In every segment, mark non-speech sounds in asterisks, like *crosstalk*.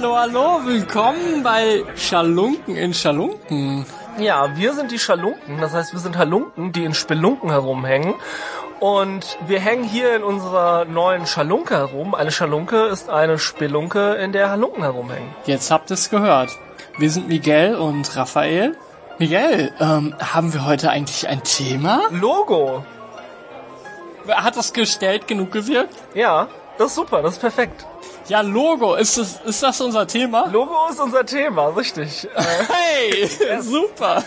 Hallo, hallo, willkommen bei Schalunken in Schalunken. Ja, wir sind die Schalunken, das heißt, wir sind Halunken, die in Spelunken herumhängen. Und wir hängen hier in unserer neuen Schalunke herum. Eine Schalunke ist eine Spelunke, in der Halunken herumhängen. Jetzt habt ihr es gehört. Wir sind Miguel und Raphael. Miguel, ähm, haben wir heute eigentlich ein Thema? Logo. Hat das gestellt genug gewirkt? Ja, das ist super, das ist perfekt. Ja, Logo, ist das, ist das unser Thema? Logo ist unser Thema, richtig. *laughs* Äh, Hey, super.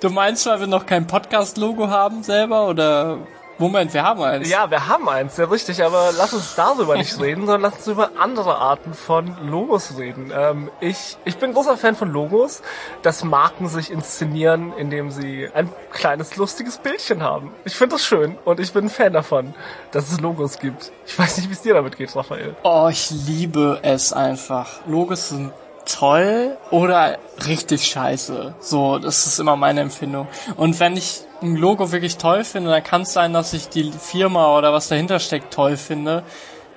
Du meinst, weil wir noch kein Podcast-Logo haben selber oder? Moment, wir haben eins. ja, wir haben eins, ja richtig, aber lass uns darüber nicht reden, sondern lass uns über andere Arten von Logos reden. Ähm, ich, ich bin großer Fan von Logos, dass Marken sich inszenieren, indem sie ein kleines, lustiges Bildchen haben. Ich finde das schön und ich bin ein Fan davon, dass es Logos gibt. Ich weiß nicht, wie es dir damit geht, Raphael. Oh, ich liebe es einfach. Logos sind toll oder richtig scheiße. So, das ist immer meine Empfindung. Und wenn ich ein Logo wirklich toll finde, dann kann es sein, dass ich die Firma oder was dahinter steckt toll finde.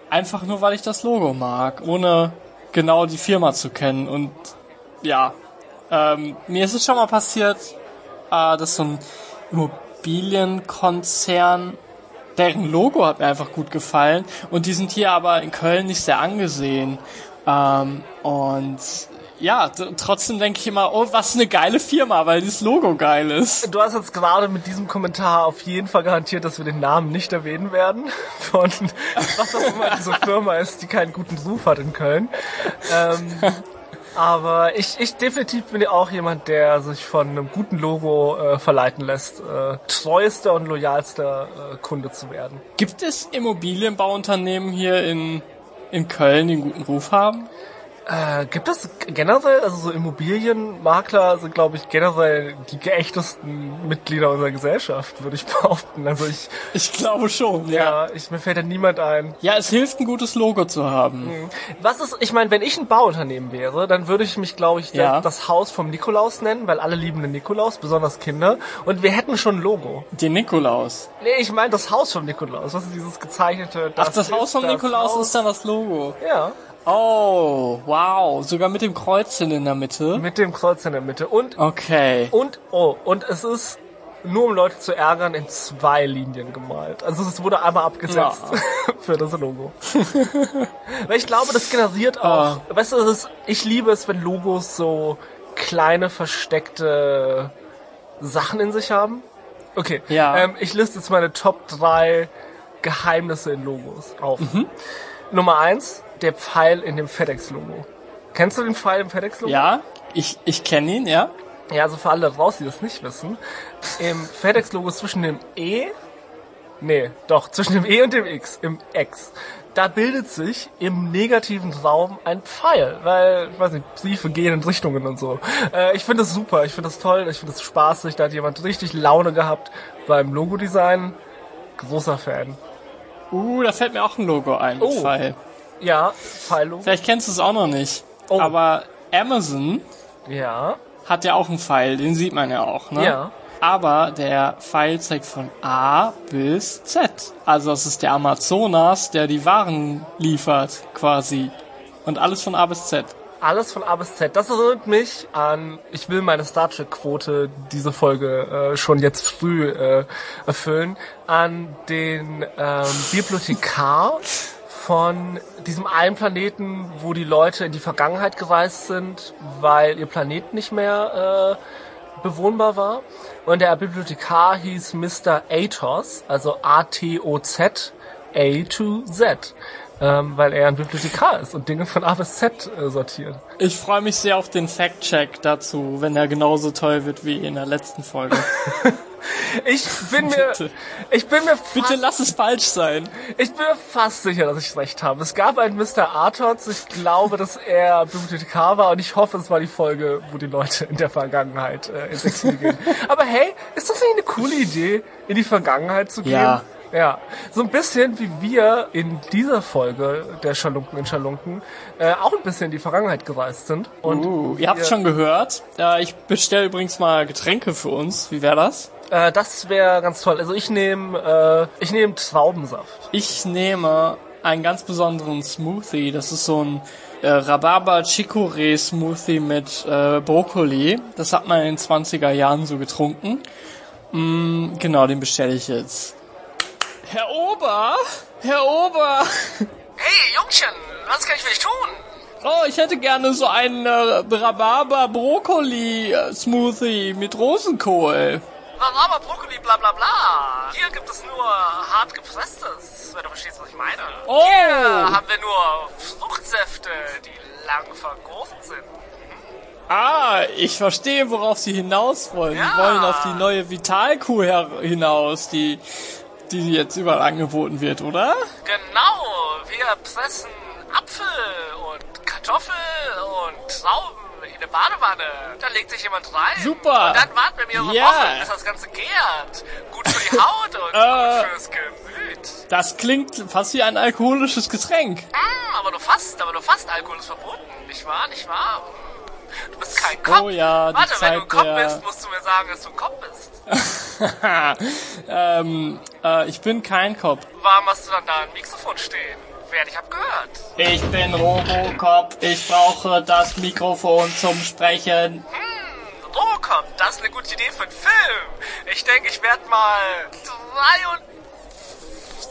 Einfach nur, weil ich das Logo mag, ohne genau die Firma zu kennen. Und ja, ähm, mir ist es schon mal passiert, äh, dass so ein Immobilienkonzern deren Logo hat mir einfach gut gefallen und die sind hier aber in Köln nicht sehr angesehen. Ähm, und ja, trotzdem denke ich immer, oh, was eine geile Firma, weil dieses Logo geil ist. Du hast jetzt gerade mit diesem Kommentar auf jeden Fall garantiert, dass wir den Namen nicht erwähnen werden. *laughs* Von was auch immer diese Firma ist, die keinen guten Ruf hat in Köln. Ähm, aber ich, ich definitiv bin ja auch jemand, der sich von einem guten Logo äh, verleiten lässt, äh, treuester und loyalster äh, Kunde zu werden. Gibt es Immobilienbauunternehmen hier in, in Köln, einen guten Ruf haben? Äh, gibt es generell, also so Immobilienmakler sind, glaube ich, generell die geächtesten Mitglieder unserer Gesellschaft, würde ich *laughs* behaupten. Also ich, Ich glaube schon, ja. ja, ich, mir fällt da niemand ein. Ja, es hilft, ein gutes Logo zu haben. Was ist, ich meine, wenn ich ein Bauunternehmen wäre, dann würde ich mich, glaube ich, Ja. das Haus vom Nikolaus nennen, weil alle lieben den Nikolaus, besonders Kinder. Und wir hätten schon ein Logo. Den Nikolaus. Nee, ich meine das Haus vom Nikolaus. Was ist dieses gezeichnete? Ach, das Haus vom das Nikolaus Haus. ist dann das Logo. Ja, Oh, wow. Sogar mit dem Kreuzchen in der Mitte. mit dem Kreuz in der Mitte. Und, Okay. und, oh, und es ist nur um Leute zu ärgern, in zwei Linien gemalt. Also es wurde einmal abgesetzt *laughs* für das Logo. *laughs* Weil ich glaube, das generiert auch, weißt du, ist, ich liebe es, wenn Logos so kleine versteckte Sachen in sich haben. Okay, Ja. ähm, ich liste jetzt meine Top 3 Geheimnisse in Logos auf. Nummer eins, der Pfeil in dem FedEx-Logo. Kennst du den Pfeil im FedEx-Logo? Ja, ich, ich kenne ihn, ja. Ja, also für alle da draußen, die das nicht wissen, im FedEx-Logo zwischen dem E, nee, doch, zwischen dem E und dem X, im X, da bildet sich im negativen Raum ein Pfeil, weil, ich weiß nicht, Briefe gehen in Richtungen und so. Äh, ich finde das super, ich finde das toll, ich finde das spaßig, da hat jemand richtig Laune gehabt beim Logodesign. Großer Fan. Uh, da fällt mir auch ein Logo ein. Oh. Pfeil. Ja, Pfeil-Logo. Vielleicht kennst du es auch noch nicht. Oh. Aber Amazon Ja, hat ja auch einen Pfeil, den sieht man ja auch, ne? Ja. Aber der Pfeil zeigt von A bis Z. Also es ist der Amazonas, der die Waren liefert, quasi. Und alles von A bis Z. Alles von A bis Z. Das erinnert mich an, ich will meine Star Trek Quote diese Folge äh, schon jetzt früh äh, erfüllen, an den ähm, Bibliothekar von diesem einen Planeten, wo die Leute in die Vergangenheit gereist sind, weil ihr Planet nicht mehr äh, bewohnbar war. Und der Bibliothekar hieß Mr. Atos, also A-T-O-Z, A to Z. Ähm, weil er ein Bibliothekar ist und Dinge von A bis Z äh, sortiert. Ich freue mich sehr auf den Fact-Check dazu, wenn er genauso toll wird wie in der letzten Folge. *laughs* Ich bin mir, Bitte. ich bin mir, Bitte fast, lass es falsch sein. ich bin mir fast sicher, dass ich recht habe. Es gab einen Mr. Artots, ich glaube, dass er Bibliothekar war und ich hoffe, es war die Folge, wo die Leute in der Vergangenheit äh, ins Exil gehen. Aber hey, ist das nicht eine coole Idee, in die Vergangenheit zu gehen? Ja. Ja, so ein bisschen wie wir in dieser Folge der Schalunken in Schalunken äh, auch ein bisschen in die Vergangenheit gereist sind. Und Uh, ihr habt schon gehört. Äh, ich bestelle übrigens mal Getränke für uns. Wie wäre das? Äh, das wäre ganz toll. Also ich nehme äh, ich nehme Traubensaft. Ich nehme einen ganz besonderen Smoothie. Das ist so ein äh, Rhabarber Chicorée Smoothie mit äh, Brokkoli. Das hat man in den 20er Jahren so getrunken. Mm, genau, den bestelle ich jetzt. Herr Ober! Herr Ober! Hey, Jungchen, was kann ich für dich tun? Oh, ich hätte gerne so einen äh, Rhabarber Brokkoli äh, Smoothie mit Rosenkohl. Rhabarber, Brokkoli, bla bla bla. Hier gibt es nur hart gepresstes, wenn du verstehst, was ich meine. Oh! Hier haben wir nur Fruchtsäfte, die lang vergoren sind. Ah, ich verstehe, worauf Sie hinaus wollen. Ja. Sie wollen auf die neue Vitalkuh hinaus, die, die jetzt überall angeboten wird, oder? Genau, wir pressen Apfel und Kartoffel und Trauben in eine Badewanne. Da legt sich jemand rein. Super. Und dann warten wir mehrere Ja. Wochen, bis das Ganze gärt. Gut für die Haut und *laughs* Äh. gut fürs Gemüt. Das klingt fast wie ein alkoholisches Getränk. Mm, aber du fast, aber du fast Alkohol ist verboten. Nicht wahr, nicht wahr? Du bist kein Kopf. Oh ja, die Warte, wenn du ein Zeit Kopf der- bist, musst du mir sagen, dass du ein Kopf bist. *laughs* ähm, äh, ich bin kein Kopf. Warum hast du dann da ein Mikrofon stehen? Wer dich abgehört? Ich bin Robocop. Ich brauche das Mikrofon zum Sprechen. Robocop, das ist eine gute Idee für einen Film. Ich denke, ich werde mal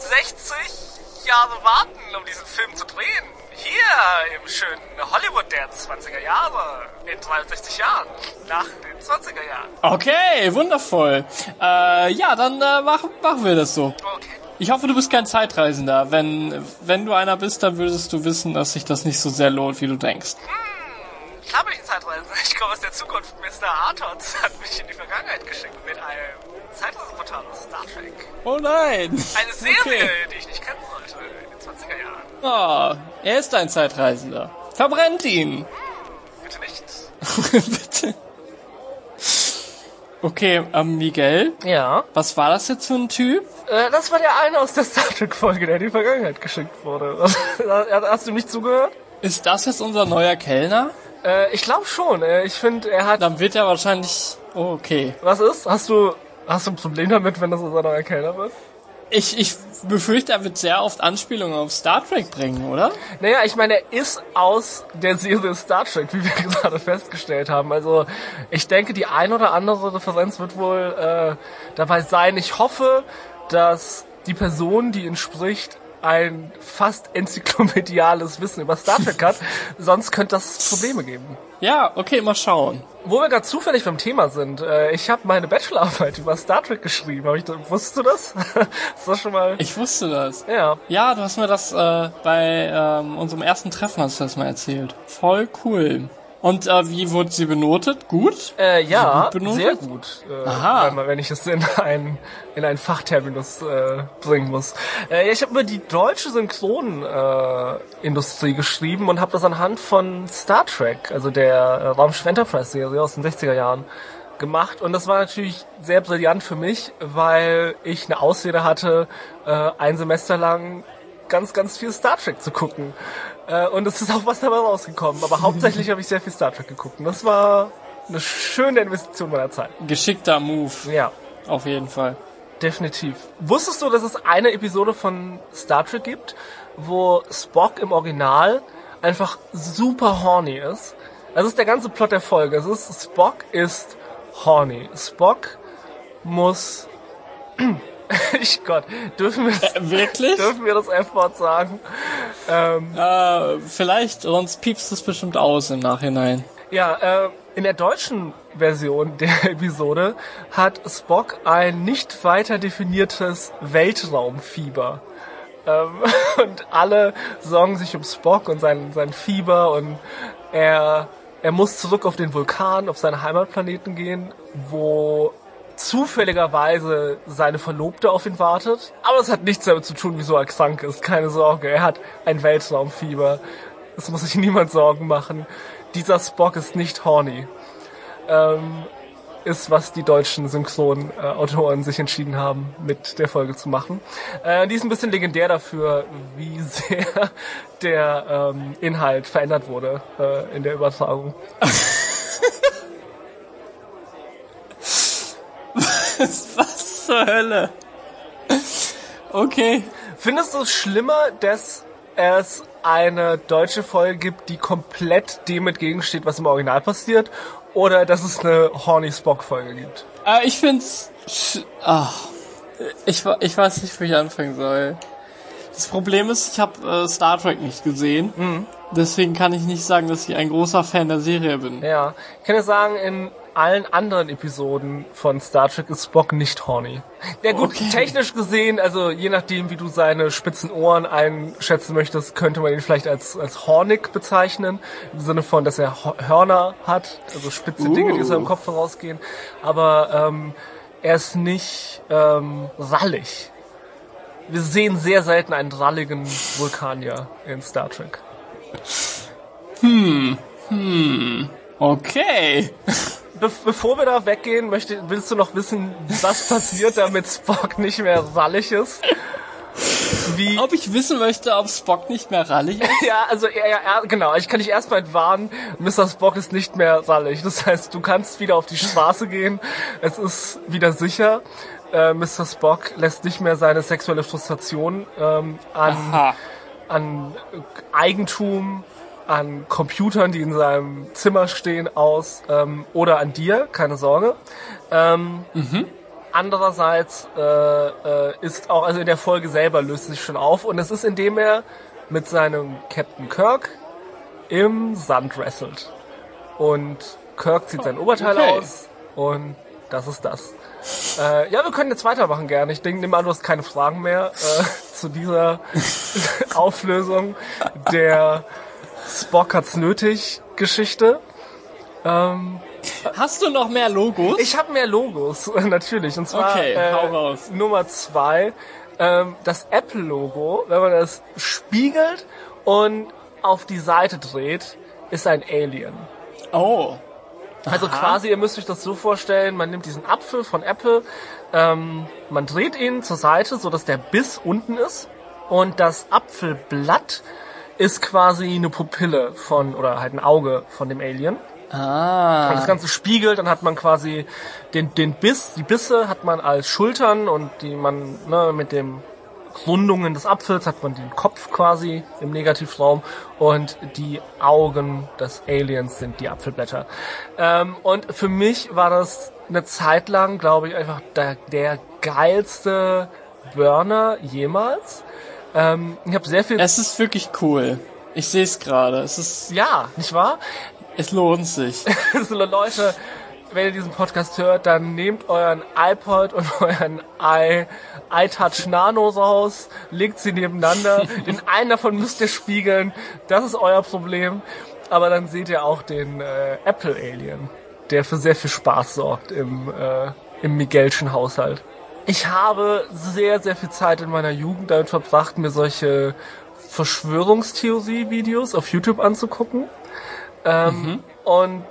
63 Jahre warten, um diesen Film zu drehen. Hier im schönen Hollywood der 20er Jahre. In 63 Jahren. Nach den 20er Jahren. Okay, wundervoll. Äh, ja, dann äh, machen, machen wir das so. Okay. Ich hoffe, du bist kein Zeitreisender. Wenn, wenn du einer bist, dann würdest du wissen, dass sich das nicht so sehr lohnt, wie du denkst. Klar bin ich ein Zeitreisender. Ich komme aus der Zukunft. Mr. Artons hat mich in die Vergangenheit geschickt mit einem Zeitreiseportal aus Star Trek. Oh nein. Eine Serie, Okay. die ich nicht kennen sollte in den 20er Jahren. Oh, er ist ein Zeitreisender. Verbrennt ihn. Bitte nicht. *laughs* Bitte. Okay, ähm, Miguel, Ja. was war das jetzt für ein Typ? Äh, das war der eine aus der Star Trek-Folge, der in die Vergangenheit geschickt wurde. *laughs* Hast du nicht zugehört? Ist das jetzt unser neuer Kellner? Äh, ich glaube schon. Äh, ich finde, er hat... Dann wird er wahrscheinlich... Oh, okay. Was ist? Hast du... Hast du ein Problem damit, wenn das unser neuer Kellner wird? Ich, ich befürchte, er wird sehr oft Anspielungen auf Star Trek bringen, oder? Naja, ich meine, er ist aus der Serie Star Trek, wie wir *laughs* gerade festgestellt haben. Also ich denke, die ein oder andere Referenz wird wohl äh, dabei sein. Ich hoffe, dass die Person, die ihn spricht, ein fast enzyklopädiales Wissen über Star Trek hat. *laughs* Sonst könnte das Probleme geben. Ja, okay, mal schauen. Wo wir gerade zufällig beim Thema sind, äh, ich habe meine Bachelorarbeit über Star Trek geschrieben. Hab ich, wusstest du das? *laughs* ist das schon mal... Ich wusste das. Ja. Ja, du hast mir das äh, bei ähm, unserem ersten Treffen hast du das mal erzählt. Voll cool. Und äh, wie wurde sie benotet? Gut? Äh, ja, gut sehr gut. Äh, Aha. Wenn, wenn ich es in ein in einen Fachterminus äh, bringen muss. Äh, ja, ich habe über die deutsche Synchronindustrie äh, Industrie geschrieben und habe das anhand von Star Trek, also der äh, Raumschiff Enterprise Serie aus den 60er Jahren gemacht und das war natürlich sehr brillant für mich, weil ich eine Ausrede hatte, äh, ein Semester lang ganz, ganz viel Star Trek zu gucken. Äh, und es ist auch was dabei rausgekommen. Aber hauptsächlich habe ich sehr viel Star Trek geguckt. Und das war eine schöne Investition meiner Zeit. Geschickter Move. Ja, Auf jeden Fall. definitiv. Wusstest du, dass es eine Episode von Star Trek gibt, wo Spock im Original einfach super horny ist? Das ist der ganze Plot der Folge. Es ist, Spock ist horny. Spock muss... *laughs* ich Gott, dürfen wir das, Wirklich? *laughs* dürfen wir das F-Wort sagen? Ähm, Äh, vielleicht, sonst piepst es bestimmt aus im Nachhinein. Ja, äh, in der deutschen Version der *laughs* Episode hat Spock ein nicht weiter definiertes Weltraumfieber. Ähm, und alle sorgen sich um Spock und sein, sein Fieber und er, er muss zurück auf den Vulkan, auf seinen Heimatplaneten gehen, wo zufälligerweise seine Verlobte auf ihn wartet. Aber es hat nichts damit zu tun, wieso er krank ist. Keine Sorge, er hat ein Weltraumfieber. Es muss sich *laughs* niemand Sorgen machen. Dieser Spock ist nicht horny. Ähm, ist, was die deutschen Synchronautoren sich entschieden haben, mit der Folge zu machen. Äh, die ist ein bisschen legendär dafür, wie *laughs* sehr der ähm, Inhalt verändert wurde äh, in der Übertragung. *laughs* *laughs* Was zur Hölle? Okay. Findest du es schlimmer, dass es eine deutsche Folge gibt, die komplett dem entgegensteht, was im Original passiert, oder dass es eine Horny Spock Folge gibt? Äh, ich find's. Ach, ich, wa- ich weiß nicht, wo ich anfangen soll. Das Problem ist, ich habe äh, Star Trek nicht gesehen. Mhm. Deswegen kann ich nicht sagen, dass ich ein großer Fan der Serie bin. Ja, ich kann ja sagen, in allen anderen Episoden von Star Trek ist Spock nicht horny. Ja gut, Okay. technisch gesehen, also je nachdem, wie du seine spitzen Ohren einschätzen möchtest, könnte man ihn vielleicht als, als hornig bezeichnen. Im Sinne von, dass er Hörner hat, also spitze Dinge, die aus Uh. seinem Kopf herausgehen. Aber ähm, er ist nicht ähm, rallig. Wir sehen sehr selten einen ralligen Vulkanier in Star Trek. Okay. Be bevor wir da weggehen, möchte, willst du noch wissen, was passiert, damit Spock nicht mehr rallig ist? Wie, Ob ich wissen möchte, ob Spock nicht mehr rallig ist? *laughs* ja, also er, er, genau, ich kann dich erstmal entwarnen, Mr. Spock ist nicht mehr rallig. Das heißt, du kannst wieder auf die Straße gehen, es ist wieder sicher. Äh, Mr. Spock lässt nicht mehr seine sexuelle Frustration ähm, an, an Eigentum, an Computern, die in seinem Zimmer stehen, aus ähm, oder an dir, keine Sorge. Ähm, Andererseits äh, äh, ist auch, also in der Folge selber löst es sich schon auf und es ist, indem er mit seinem Captain Kirk im Sand wrestelt. Und Kirk zieht sein Oberteil okay. aus und das ist das. Äh, ja, wir können jetzt weitermachen gerne. Ich denke, nehme an, du hast keine Fragen mehr äh, *laughs* zu dieser *laughs* Auflösung der Spock hat's nötig Geschichte. Ähm, Hast du noch mehr Logos? ich habe mehr Logos, *laughs* natürlich. Und zwar Okay, äh. Nummer zwei, ähm, das Apple-Logo, wenn man das spiegelt und auf die Seite dreht, ist ein Alien. oh. Also quasi, ihr müsst euch das so vorstellen, man nimmt diesen Apfel von Apple, ähm, man dreht ihn zur Seite, so dass der Biss unten ist und das Apfelblatt ist quasi eine Pupille von, oder halt ein Auge von dem Alien. Ah. Und das Ganze spiegelt, dann hat man quasi den, den Biss, die Bisse hat man als Schultern und die man ne, mit dem Rundungen des Apfels hat man den Kopf quasi im Negativraum und die Augen des Aliens sind die Apfelblätter. Ähm, und für mich war das eine Zeit lang, glaube ich, einfach der, der geilste Burner jemals. Ähm, ich habe sehr viel... Es ist wirklich cool. Ich sehe es gerade. Es ist, ja, nicht wahr? es lohnt sich. *laughs* so Leute, wenn ihr diesen Podcast hört, dann nehmt euren iPod und *laughs* euren i, iTouch Nano raus, legt sie nebeneinander. *laughs* Den einen davon müsst ihr spiegeln. Das ist euer Problem. Aber dann seht ihr auch den äh, Apple Alien, der für sehr viel Spaß sorgt im, äh, im Miguelschen Haushalt. Ich habe sehr, sehr viel Zeit in meiner Jugend damit verbracht, mir solche Verschwörungstheorie-Videos auf YouTube anzugucken. Ähm, Und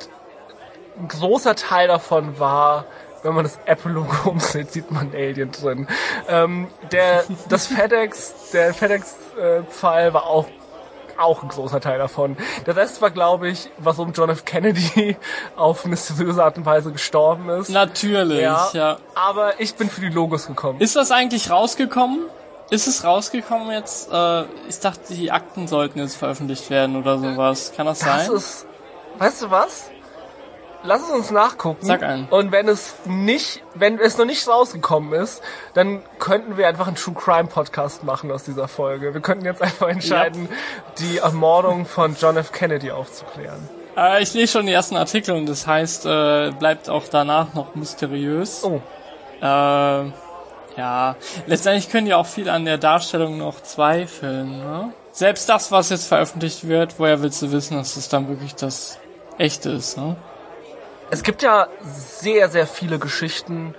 ein großer Teil davon war, wenn man das Apple-Logo *laughs* umsieht, sieht man Alien drin. Ähm, der, das *laughs* FedEx, der FedEx-Fall war auch auch ein großer Teil davon. Der Rest war, glaube ich, warum John F. Kennedy *laughs* auf mysteriöse Art und Weise gestorben ist. Natürlich, ja, ja. Aber ich bin für die Logos gekommen. Ist das eigentlich rausgekommen? Ist es rausgekommen jetzt? Äh, ich dachte, die Akten sollten jetzt veröffentlicht werden oder sowas. Kann das, Das sein? ist, weißt du was? Lass es uns nachgucken. Sag ein. Und wenn es nicht, wenn es noch nicht rausgekommen ist, dann könnten wir einfach einen True Crime Podcast machen aus dieser Folge. Wir könnten jetzt einfach entscheiden, die Ermordung von John F. Kennedy aufzuklären. Äh, ich lese schon die ersten Artikel und das heißt, äh, bleibt auch danach noch mysteriös. Oh, Äh, ja, letztendlich können die auch viel an der Darstellung noch zweifeln. Ne? Selbst das, was jetzt veröffentlicht wird, woher willst du wissen, dass es dann wirklich das Echte ist? Ne? Es gibt ja sehr, sehr viele Geschichten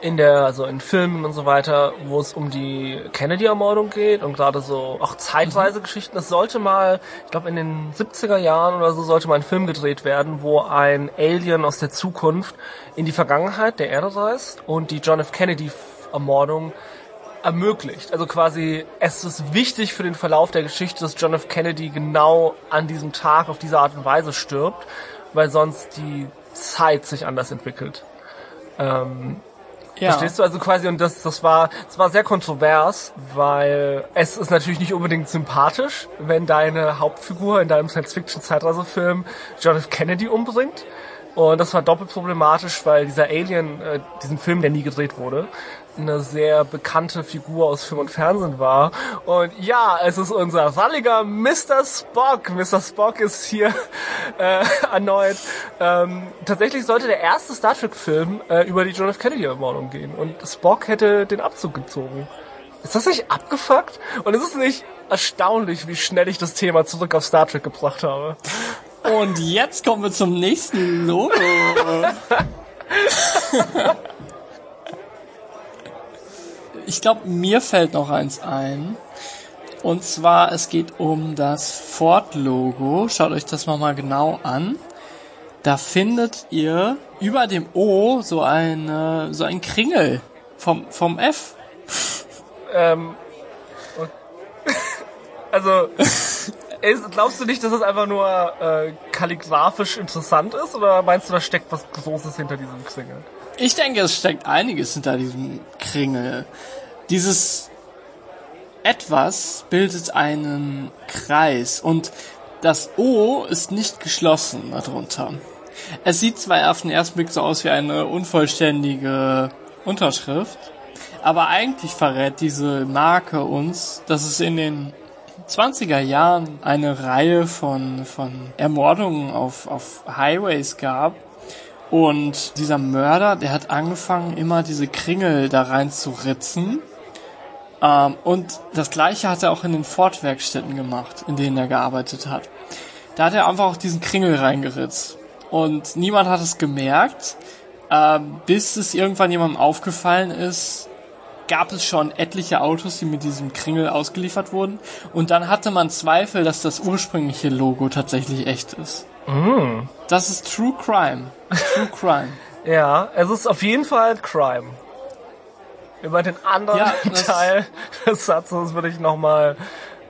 in der, also in Filmen und so weiter, wo es um die Kennedy-Ermordung geht und gerade so auch zeitweise Geschichten. Es sollte mal, ich glaube in den 70er Jahren oder so, sollte mal ein Film gedreht werden, wo ein Alien aus der Zukunft in die Vergangenheit der Erde reist und die John F. Kennedy-Ermordung ermöglicht. Also quasi, es ist wichtig für den Verlauf der Geschichte, dass John F. Kennedy genau an diesem Tag auf diese Art und Weise stirbt, weil sonst die Zeit sich anders entwickelt. Ähm, Ja. Verstehst du? Also quasi, und das, das war, das war sehr kontrovers, weil es ist natürlich nicht unbedingt sympathisch, wenn deine Hauptfigur in deinem Science-Fiction-Zeitreisefilm John F. Kennedy umbringt. Und das war doppelt problematisch, weil dieser Alien, äh, diesen Film, der nie gedreht wurde, eine sehr bekannte Figur aus Film und Fernsehen war. Und ja, es ist unser ralliger Mr. Spock. Mr. Spock ist hier *laughs* äh, erneut. Ähm, tatsächlich sollte der erste Star Trek-Film äh, über die John F. Kennedy-Ermordung gehen. Und Spock hätte den Abzug gezogen. Ist das nicht abgefuckt? Und ist es nicht erstaunlich, wie schnell ich das Thema zurück auf Star Trek gebracht habe? Und jetzt kommen wir zum nächsten Logo. *laughs* ich glaube, mir fällt noch eins ein. Und zwar, es geht um das Ford-Logo. Schaut euch das mal genau an. Da findet ihr über dem O so eine, so ein Kringel vom, vom F. Ähm, *laughs* also, glaubst du nicht, dass es einfach nur äh, kalligrafisch interessant ist? Oder meinst du, da steckt was Großes hinter diesem Single? Ich denke, es steckt einiges hinter diesem Kringel. Dieses etwas bildet einen Kreis und das O ist nicht geschlossen darunter. Es sieht zwar auf den ersten Blick so aus wie eine unvollständige Unterschrift, aber eigentlich verrät diese Marke uns, dass es in den 20er Jahren eine Reihe von, von Ermordungen auf, auf Highways gab, und dieser Mörder, der hat angefangen, immer diese Kringel da rein zu ritzen. Ähm, und das gleiche hat er auch in den Ford-Werkstätten gemacht, in denen er gearbeitet hat. Da hat er einfach auch diesen Kringel reingeritzt. Und niemand hat es gemerkt, ähm, bis es irgendwann jemandem aufgefallen ist, gab es schon etliche Autos, die mit diesem Kringel ausgeliefert wurden. Und dann hatte man Zweifel, dass das ursprüngliche Logo tatsächlich echt ist. Das ist True Crime. True Crime. *laughs* Ja, es ist auf jeden Fall Crime. Über den anderen Ja, *laughs* Teil des Satzes würde ich noch mal,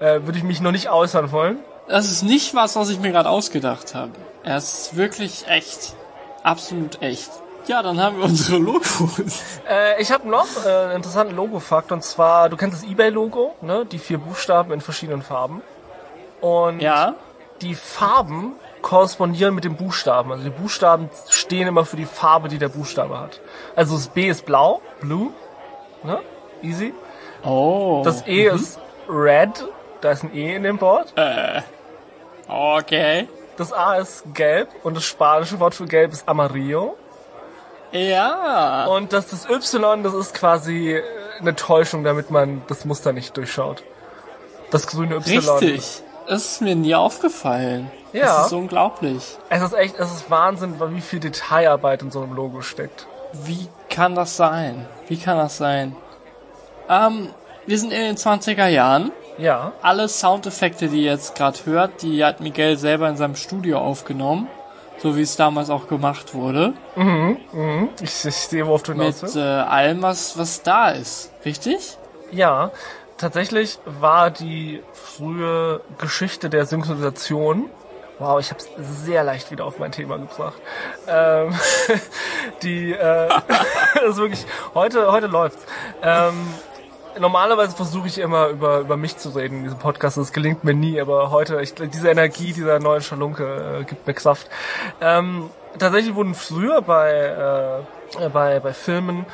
äh, würde ich mich noch nicht äußern wollen. Das ist nicht was, was ich mir gerade ausgedacht habe. Er ist wirklich echt. Absolut echt. Ja, dann haben wir unsere Logos. *laughs* Äh, ich habe noch äh, einen interessanten Logo-Fakt und zwar, du kennst das eBay-Logo, ne? Die vier Buchstaben in verschiedenen Farben. Und Ja. die Farben korrespondieren mit den Buchstaben. Also die Buchstaben stehen immer für die Farbe, die der Buchstabe hat. Also das B ist blau, blue, ne? Easy. Oh. Das E ist red, da ist ein E in dem Board. Okay. Das A ist gelb und das spanische Wort für gelb ist amarillo. Ja. Und das, das Y, das ist quasi äh, eine Täuschung, damit man das Muster nicht durchschaut. Das grüne Y. Richtig. Ist mir nie aufgefallen. Ja. Das ist unglaublich. Es ist echt, es ist Wahnsinn, wie viel Detailarbeit in so einem Logo steckt. Wie kann das sein? Wie kann das sein? Ähm, wir sind in den 20er Jahren. Ja. Alle Soundeffekte, die ihr jetzt gerade hört, die hat Miguel selber in seinem Studio aufgenommen. So wie es damals auch gemacht wurde. Ich, ich sehe, worauf du hinaus Mit äh, allem, was, was da ist. Richtig? Ja, tatsächlich war die frühe Geschichte der Synchronisation. Wow, ich habe es sehr leicht wieder auf mein Thema gebracht. Ähm, *laughs* die, äh, *laughs* ist wirklich heute heute läuft's. Ähm, normalerweise versuche ich immer über über mich zu reden in diesem Podcast. Das gelingt mir nie, aber heute ich, diese Energie dieser neuen Schalunke äh, gibt mir Kraft. Ähm, tatsächlich wurden früher bei äh, bei bei Filmen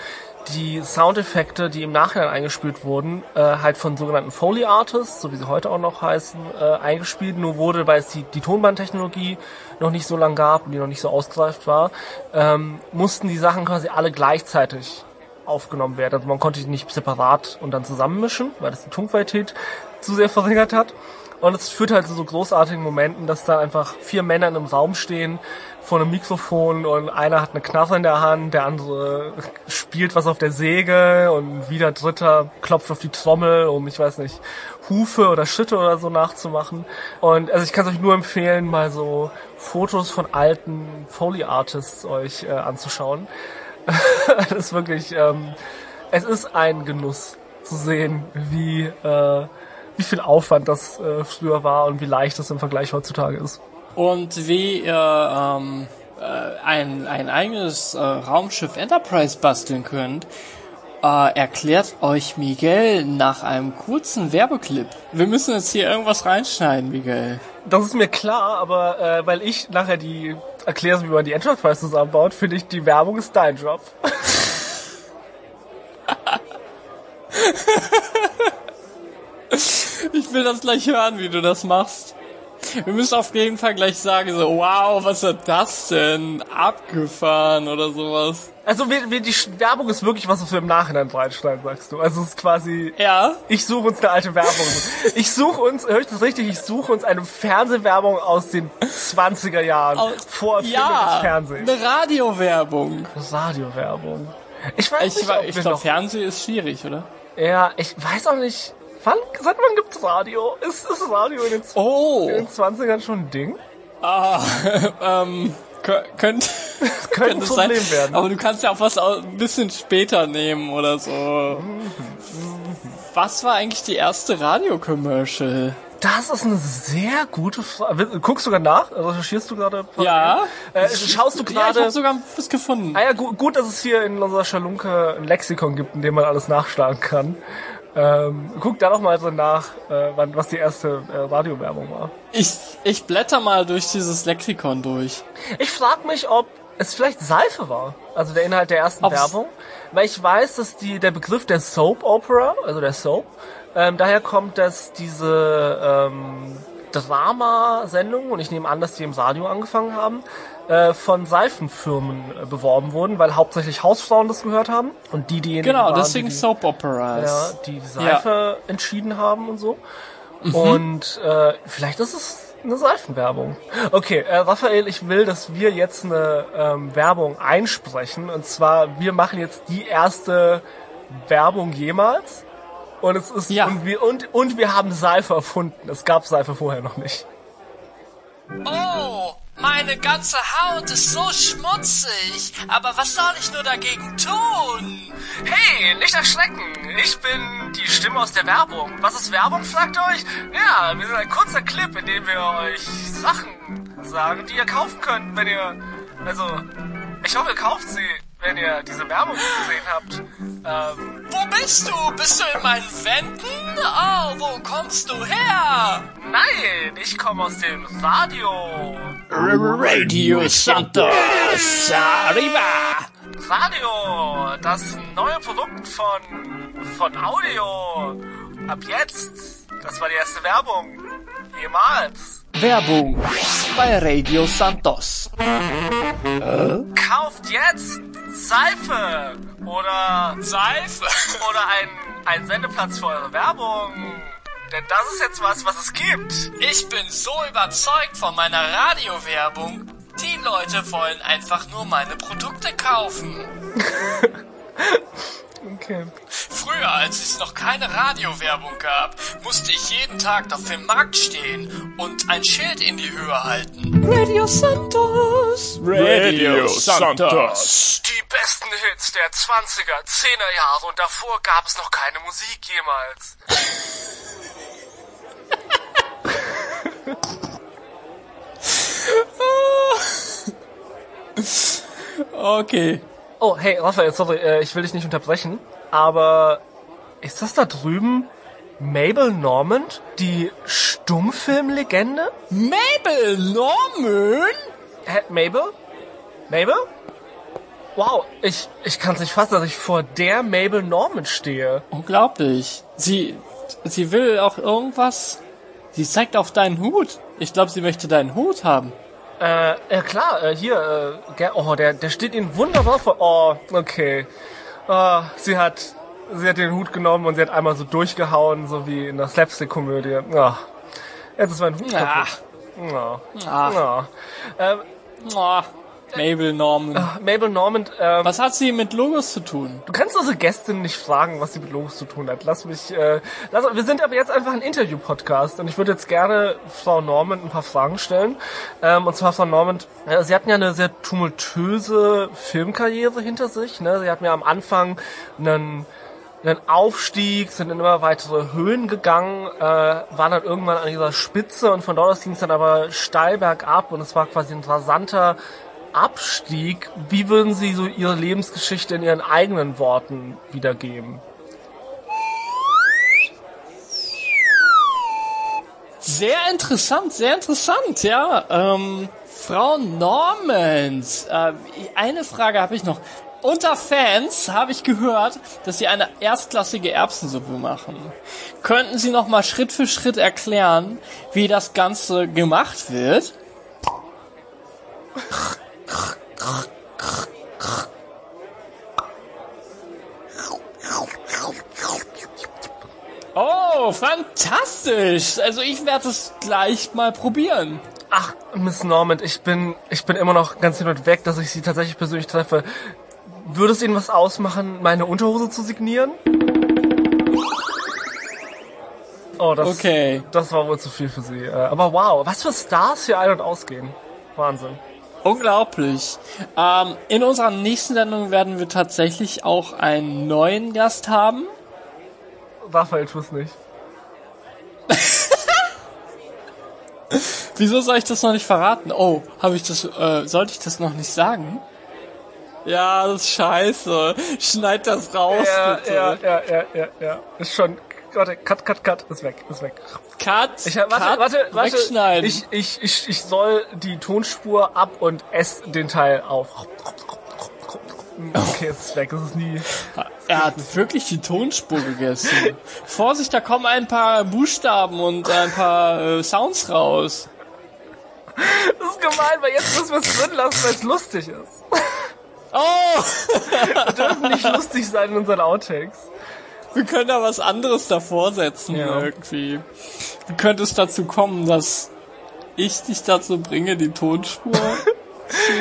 die Soundeffekte, die im Nachhinein eingespielt wurden, äh, halt von sogenannten Foley Artists, so wie sie heute auch noch heißen, äh, eingespielt. Nur wurde, weil es die, die Tonbandtechnologie noch nicht so lang gab und die noch nicht so ausgereift war, ähm, mussten die Sachen quasi alle gleichzeitig aufgenommen werden. Also man konnte die nicht separat und dann zusammenmischen, weil das die Tonqualität zu sehr verringert hat. Und es führt halt zu so großartigen Momenten, dass da einfach vier Männer in einem Raum stehen vor einem Mikrofon und einer hat eine Knarre in der Hand, der andere spielt was auf der Säge und wieder dritter klopft auf die Trommel, um, ich weiß nicht, Hufe oder Schritte oder so nachzumachen. Und also ich kann es euch nur empfehlen, mal so Fotos von alten Foley Artists euch äh, anzuschauen. *laughs* das ist wirklich, ähm, es ist ein Genuss zu sehen, wie, äh, wie viel Aufwand das äh, früher war und wie leicht das im Vergleich heutzutage ist. Und wie ihr ähm, äh, ein, ein eigenes äh, Raumschiff Enterprise basteln könnt, äh, erklärt euch Miguel nach einem kurzen Werbeclip. Wir müssen jetzt hier irgendwas reinschneiden, Miguel. Das ist mir klar, aber äh, weil ich nachher die erkläre, wie man die Enterprise zusammenbaut, finde ich, die Werbung ist dein Job. *laughs* Ich will das gleich hören, wie du das machst. Wir müssen auf jeden Fall gleich sagen, so, wow, was ist das denn? Abgefahren oder sowas. Also wie, wie die Werbung ist wirklich was, was wir im Nachhinein reinschneiden, sagst du. Also es ist quasi, Ja? ich suche uns eine alte Werbung. Ich suche uns, höre ich das richtig, ich suche uns eine Fernsehwerbung aus den 20er Jahren. Aus- vor Ja, des Fernsehens. eine Radiowerbung. Radiowerbung. Ich weiß Ich, nicht, ob ich wir glaube. Fernsehen ist schwierig, oder? Ja, ich weiß auch nicht... Wann, seit wann gibt's Radio? Ist, ist Radio in den, Oh, in den 20ern schon ein Ding? ah, *laughs* ähm, kö- *laughs* könnte, Könnte ein Problem sein. werden. Aber du kannst ja auch was ein bisschen später nehmen oder so. Was war eigentlich die erste Radiocommercial? Das ist eine sehr gute Frage. Guckst du gerade nach? Recherchierst du gerade? Ja. Äh, schaust du Ja, ich gerade... habe sogar was gefunden. Ah ja, gut, gut, dass es hier in unserer Schalunke ein Lexikon gibt, in dem man alles nachschlagen kann. Ähm, guck da doch mal so nach, äh, wann, was die erste äh, Radiowerbung war. Ich, ich blätter mal durch dieses Lexikon durch. Ich frag mich, ob es vielleicht Seife war, also der Inhalt der ersten Ob's- Werbung, weil ich weiß, dass die der Begriff der Soap Opera, also der Soap, ähm, daher kommt, dass diese ähm, Dramasendungen, und ich nehme an, dass die im Radio angefangen haben, äh, von Seifenfirmen äh, beworben wurden, weil hauptsächlich Hausfrauen das gehört haben und die diejenigen Genau, waren, deswegen die, die, Soap Operas. ja, die die Seife entschieden haben und so. Und äh, vielleicht ist es eine Seifenwerbung. Okay, äh, Raphael, ich will, dass wir jetzt eine ähm, Werbung einsprechen. Und zwar, wir machen jetzt die erste Werbung jemals. Und es ist Ja. und wir und und wir haben Seife erfunden. Es gab Seife vorher noch nicht. Oh, meine ganze Haut ist so schmutzig. Aber was soll ich nur dagegen tun? Hey, nicht erschrecken. Ich bin die Stimme aus der Werbung. Was ist Werbung, fragt euch? Ja, wir sind ein kurzer Clip, in dem wir euch Sachen sagen, die ihr kaufen könnt, wenn ihr... Also, ich hoffe, ihr kauft sie, wenn ihr diese Werbung gesehen habt. Ähm, Wo bist du? Bist du in meinen Wänden? Oh, wo kommst du her? nein, ich komme aus dem Radio. Radio Santos. Arriba. Radio, das neue Produkt von, von Audio. Ab jetzt. Das war die erste Werbung. Jemals. Werbung bei Radio Santos. Kauft jetzt Seife oder Seife. *laughs* oder ein, ein Sendeplatz für eure Werbung. Denn das ist jetzt was, was es gibt. Ich bin so überzeugt von meiner Radiowerbung. Die Leute wollen einfach nur meine Produkte kaufen. *laughs* Okay. Früher, als es noch keine Radiowerbung gab, musste ich jeden Tag auf dem Markt stehen und ein Schild in die Höhe halten. Radio Santos. Radio Santos. Die besten Hits der 20er, 10er Jahre und davor gab es noch keine Musik jemals. *laughs* Okay. Oh, hey, Raphael, sorry, äh, ich will dich nicht unterbrechen, aber ist das da drüben Mabel Normand, die Stummfilmlegende? Mabel Norman? Hä, Mabel? Mabel? Wow, ich, ich kann es nicht fassen, dass ich vor der Mabel Normand stehe. Unglaublich. Sie, sie will auch irgendwas. Sie zeigt auf deinen Hut. Ich glaube, sie möchte deinen Hut haben. Äh, ja klar, äh, hier, äh, oh, der, der steht Ihnen wunderbar vor. Oh, okay. Ah, sie hat, sie hat den Hut genommen und sie hat einmal so durchgehauen, so wie in der Slapstick-Komödie. Ah, jetzt ist mein Hut kaputt. Ah. Ah, Ah. Ähm, oh, Mabel Norman. Mabel Normand, ähm, Was hat sie mit Logos zu tun? du kannst unsere Gästin nicht fragen, was sie mit Logos zu tun hat. Lass mich, äh, lass, wir sind aber jetzt einfach ein Interview-Podcast und ich würde jetzt gerne Frau Normand ein paar Fragen stellen. Ähm, und zwar Frau Normand, äh, Sie hatten ja eine sehr tumultöse Filmkarriere hinter sich. Ne? Sie hatten ja am Anfang einen einen Aufstieg, sind in immer weitere Höhen gegangen, äh, waren dann irgendwann an dieser Spitze und von dort aus ging es dann aber steil bergab und es war quasi ein rasanter Abstieg, wie würden Sie so Ihre Lebensgeschichte in Ihren eigenen Worten wiedergeben? Sehr interessant, sehr interessant, ja. Ähm, Frau Normans, äh, eine Frage habe ich noch. Unter Fans habe ich gehört, dass Sie eine erstklassige Erbsensuppe machen. Könnten Sie noch mal Schritt für Schritt erklären, wie das Ganze gemacht wird? *laughs* Oh, fantastisch! Also ich werde es gleich mal probieren. Ach, Miss Normand, ich bin, ich bin immer noch ganz hin und weg, dass ich Sie tatsächlich persönlich treffe. Würde es Ihnen was ausmachen, meine Unterhose zu signieren? Oh, das, Okay. das war wohl zu viel für Sie. Äh, Aber wow, was für Stars hier ein- und ausgehen. Wahnsinn. Unglaublich. Ähm, in unserer nächsten Sendung werden wir tatsächlich auch einen neuen Gast haben. Raphael, tu's nicht. *laughs* Wieso soll ich das noch nicht verraten? Oh, habe ich das, äh, sollte ich das noch nicht sagen? Ja, das ist scheiße. Schneid das raus, Ja, bitte. ja, ja, ja, ja, ja. Ist schon. Warte, cut, cut, cut. Ist weg, ist weg. Cut, Ich, warte, cut, warte, warte. wegschneiden. Ich, ich, ich, ich soll die Tonspur ab und ess den Teil auf. Okay, es ist weg. Es ist nie. er hat wirklich die Tonspur gegessen. *laughs* Vorsicht, da kommen ein paar Buchstaben und ein paar äh, Sounds raus. Das ist gemein, weil jetzt müssen wir es drin lassen, weil es lustig ist. Oh, Wir dürfen nicht lustig sein in unseren Outtakes. Wir können da was anderes davor setzen Ja. irgendwie. Wie könnte es dazu kommen, dass ich dich dazu bringe, die Tonspur *laughs* zu...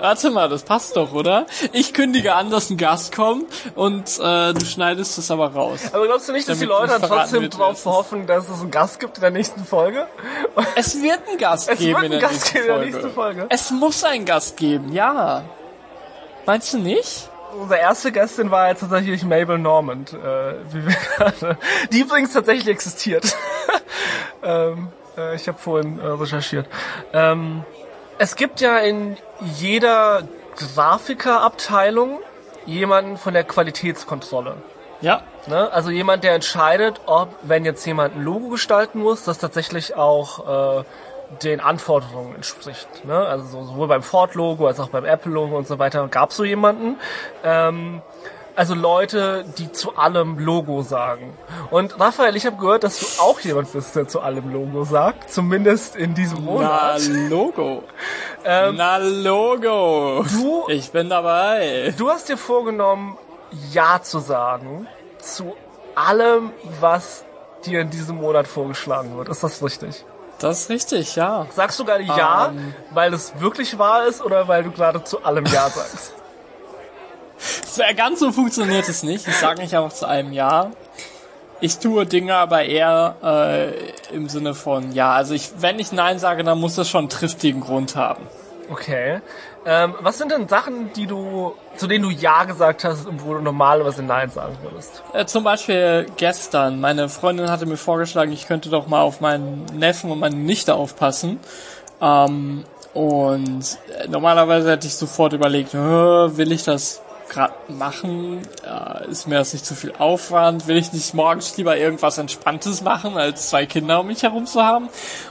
Warte mal, das passt doch, oder? Ich kündige an, dass ein Gast kommt und äh, du schneidest es aber raus. Aber glaubst du nicht, dass die Leute dann trotzdem darauf hoffen, dass es einen Gast gibt in der nächsten Folge? Es wird einen Gast Es geben wird in einen der Gast nächsten geben in der Folge. nächsten Folge. Es muss einen Gast geben, ja. Meinst du nicht? Unsere erste Gästin war jetzt tatsächlich Mabel Normand, äh, wie wir *laughs* gerade, die übrigens tatsächlich existiert. *laughs* ähm, äh, ich habe vorhin äh, recherchiert. Ähm, es gibt ja in jeder Grafikerabteilung jemanden von der Qualitätskontrolle. Ja. Ne? Also jemand, der entscheidet, ob, wenn jetzt jemand ein Logo gestalten muss, das tatsächlich auch äh, den Anforderungen entspricht. Ne? Also so, sowohl beim Ford-Logo als auch beim Apple-Logo und so weiter gab es so jemanden. Ähm, also Leute, die zu allem Logo sagen. Und Raphael, ich habe gehört, dass du auch jemand bist, der zu allem Logo sagt. Zumindest in diesem Na, Monat. Logo. *laughs* Na, Logo. Du- Ich bin dabei. Du hast dir vorgenommen, Ja zu sagen zu allem, was dir in diesem Monat vorgeschlagen wird. Ist das richtig? Das ist richtig, ja. Sagst du gerade Ja, Ähm. weil es wirklich wahr ist oder weil du gerade zu allem Ja *laughs* sagst? So, Ganz so funktioniert es nicht. Ich sage nicht einfach zu einem Ja. Ich tue Dinge aber eher äh, im Sinne von Ja. Also ich, wenn ich Nein sage, dann muss das schon einen triftigen Grund haben. Okay. Ähm, was sind denn Sachen, die du, zu denen du Ja gesagt hast, wo du normalerweise Nein sagen würdest? Äh, zum Beispiel gestern. Meine Freundin hatte mir vorgeschlagen, ich könnte doch mal auf meinen Neffen und meine Nichte aufpassen. Ähm, und äh, normalerweise hätte ich sofort überlegt, "Hä, will ich das gerade machen? Äh, ist mir das nicht zu viel Aufwand? Will ich nicht morgens lieber irgendwas Entspanntes machen, als zwei Kinder um mich herum zu haben?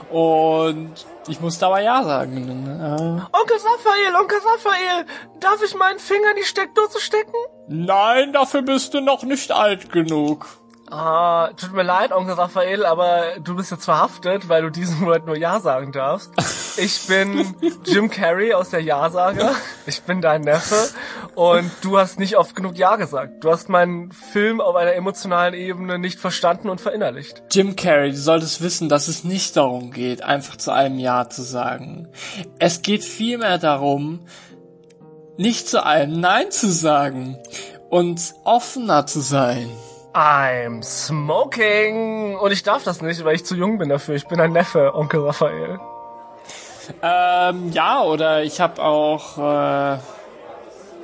Und ich muss dabei Ja sagen. Äh, Onkel Raphael, Onkel Raphael, darf ich meinen Finger in die Steckdose stecken? Nein, dafür bist du noch nicht alt genug. Ah, tut mir leid, Onkel Raphael, aber du bist jetzt verhaftet, weil du diesen Monat nur Ja sagen darfst. Ich bin *laughs* Jim Carrey aus der Ja-Sager. Ich bin dein Neffe. Und du hast nicht oft genug Ja gesagt. Du hast meinen Film auf einer emotionalen Ebene nicht verstanden und verinnerlicht. Jim Carrey, du solltest wissen, dass es nicht darum geht, einfach zu einem Ja zu sagen. Es geht vielmehr darum, nicht zu einem Nein zu sagen und offener zu sein. I'm smoking. Und ich darf das nicht, weil ich zu jung bin dafür. Ich bin ein Neffe, Onkel Raphael. Ähm, ja, oder ich habe auch, äh,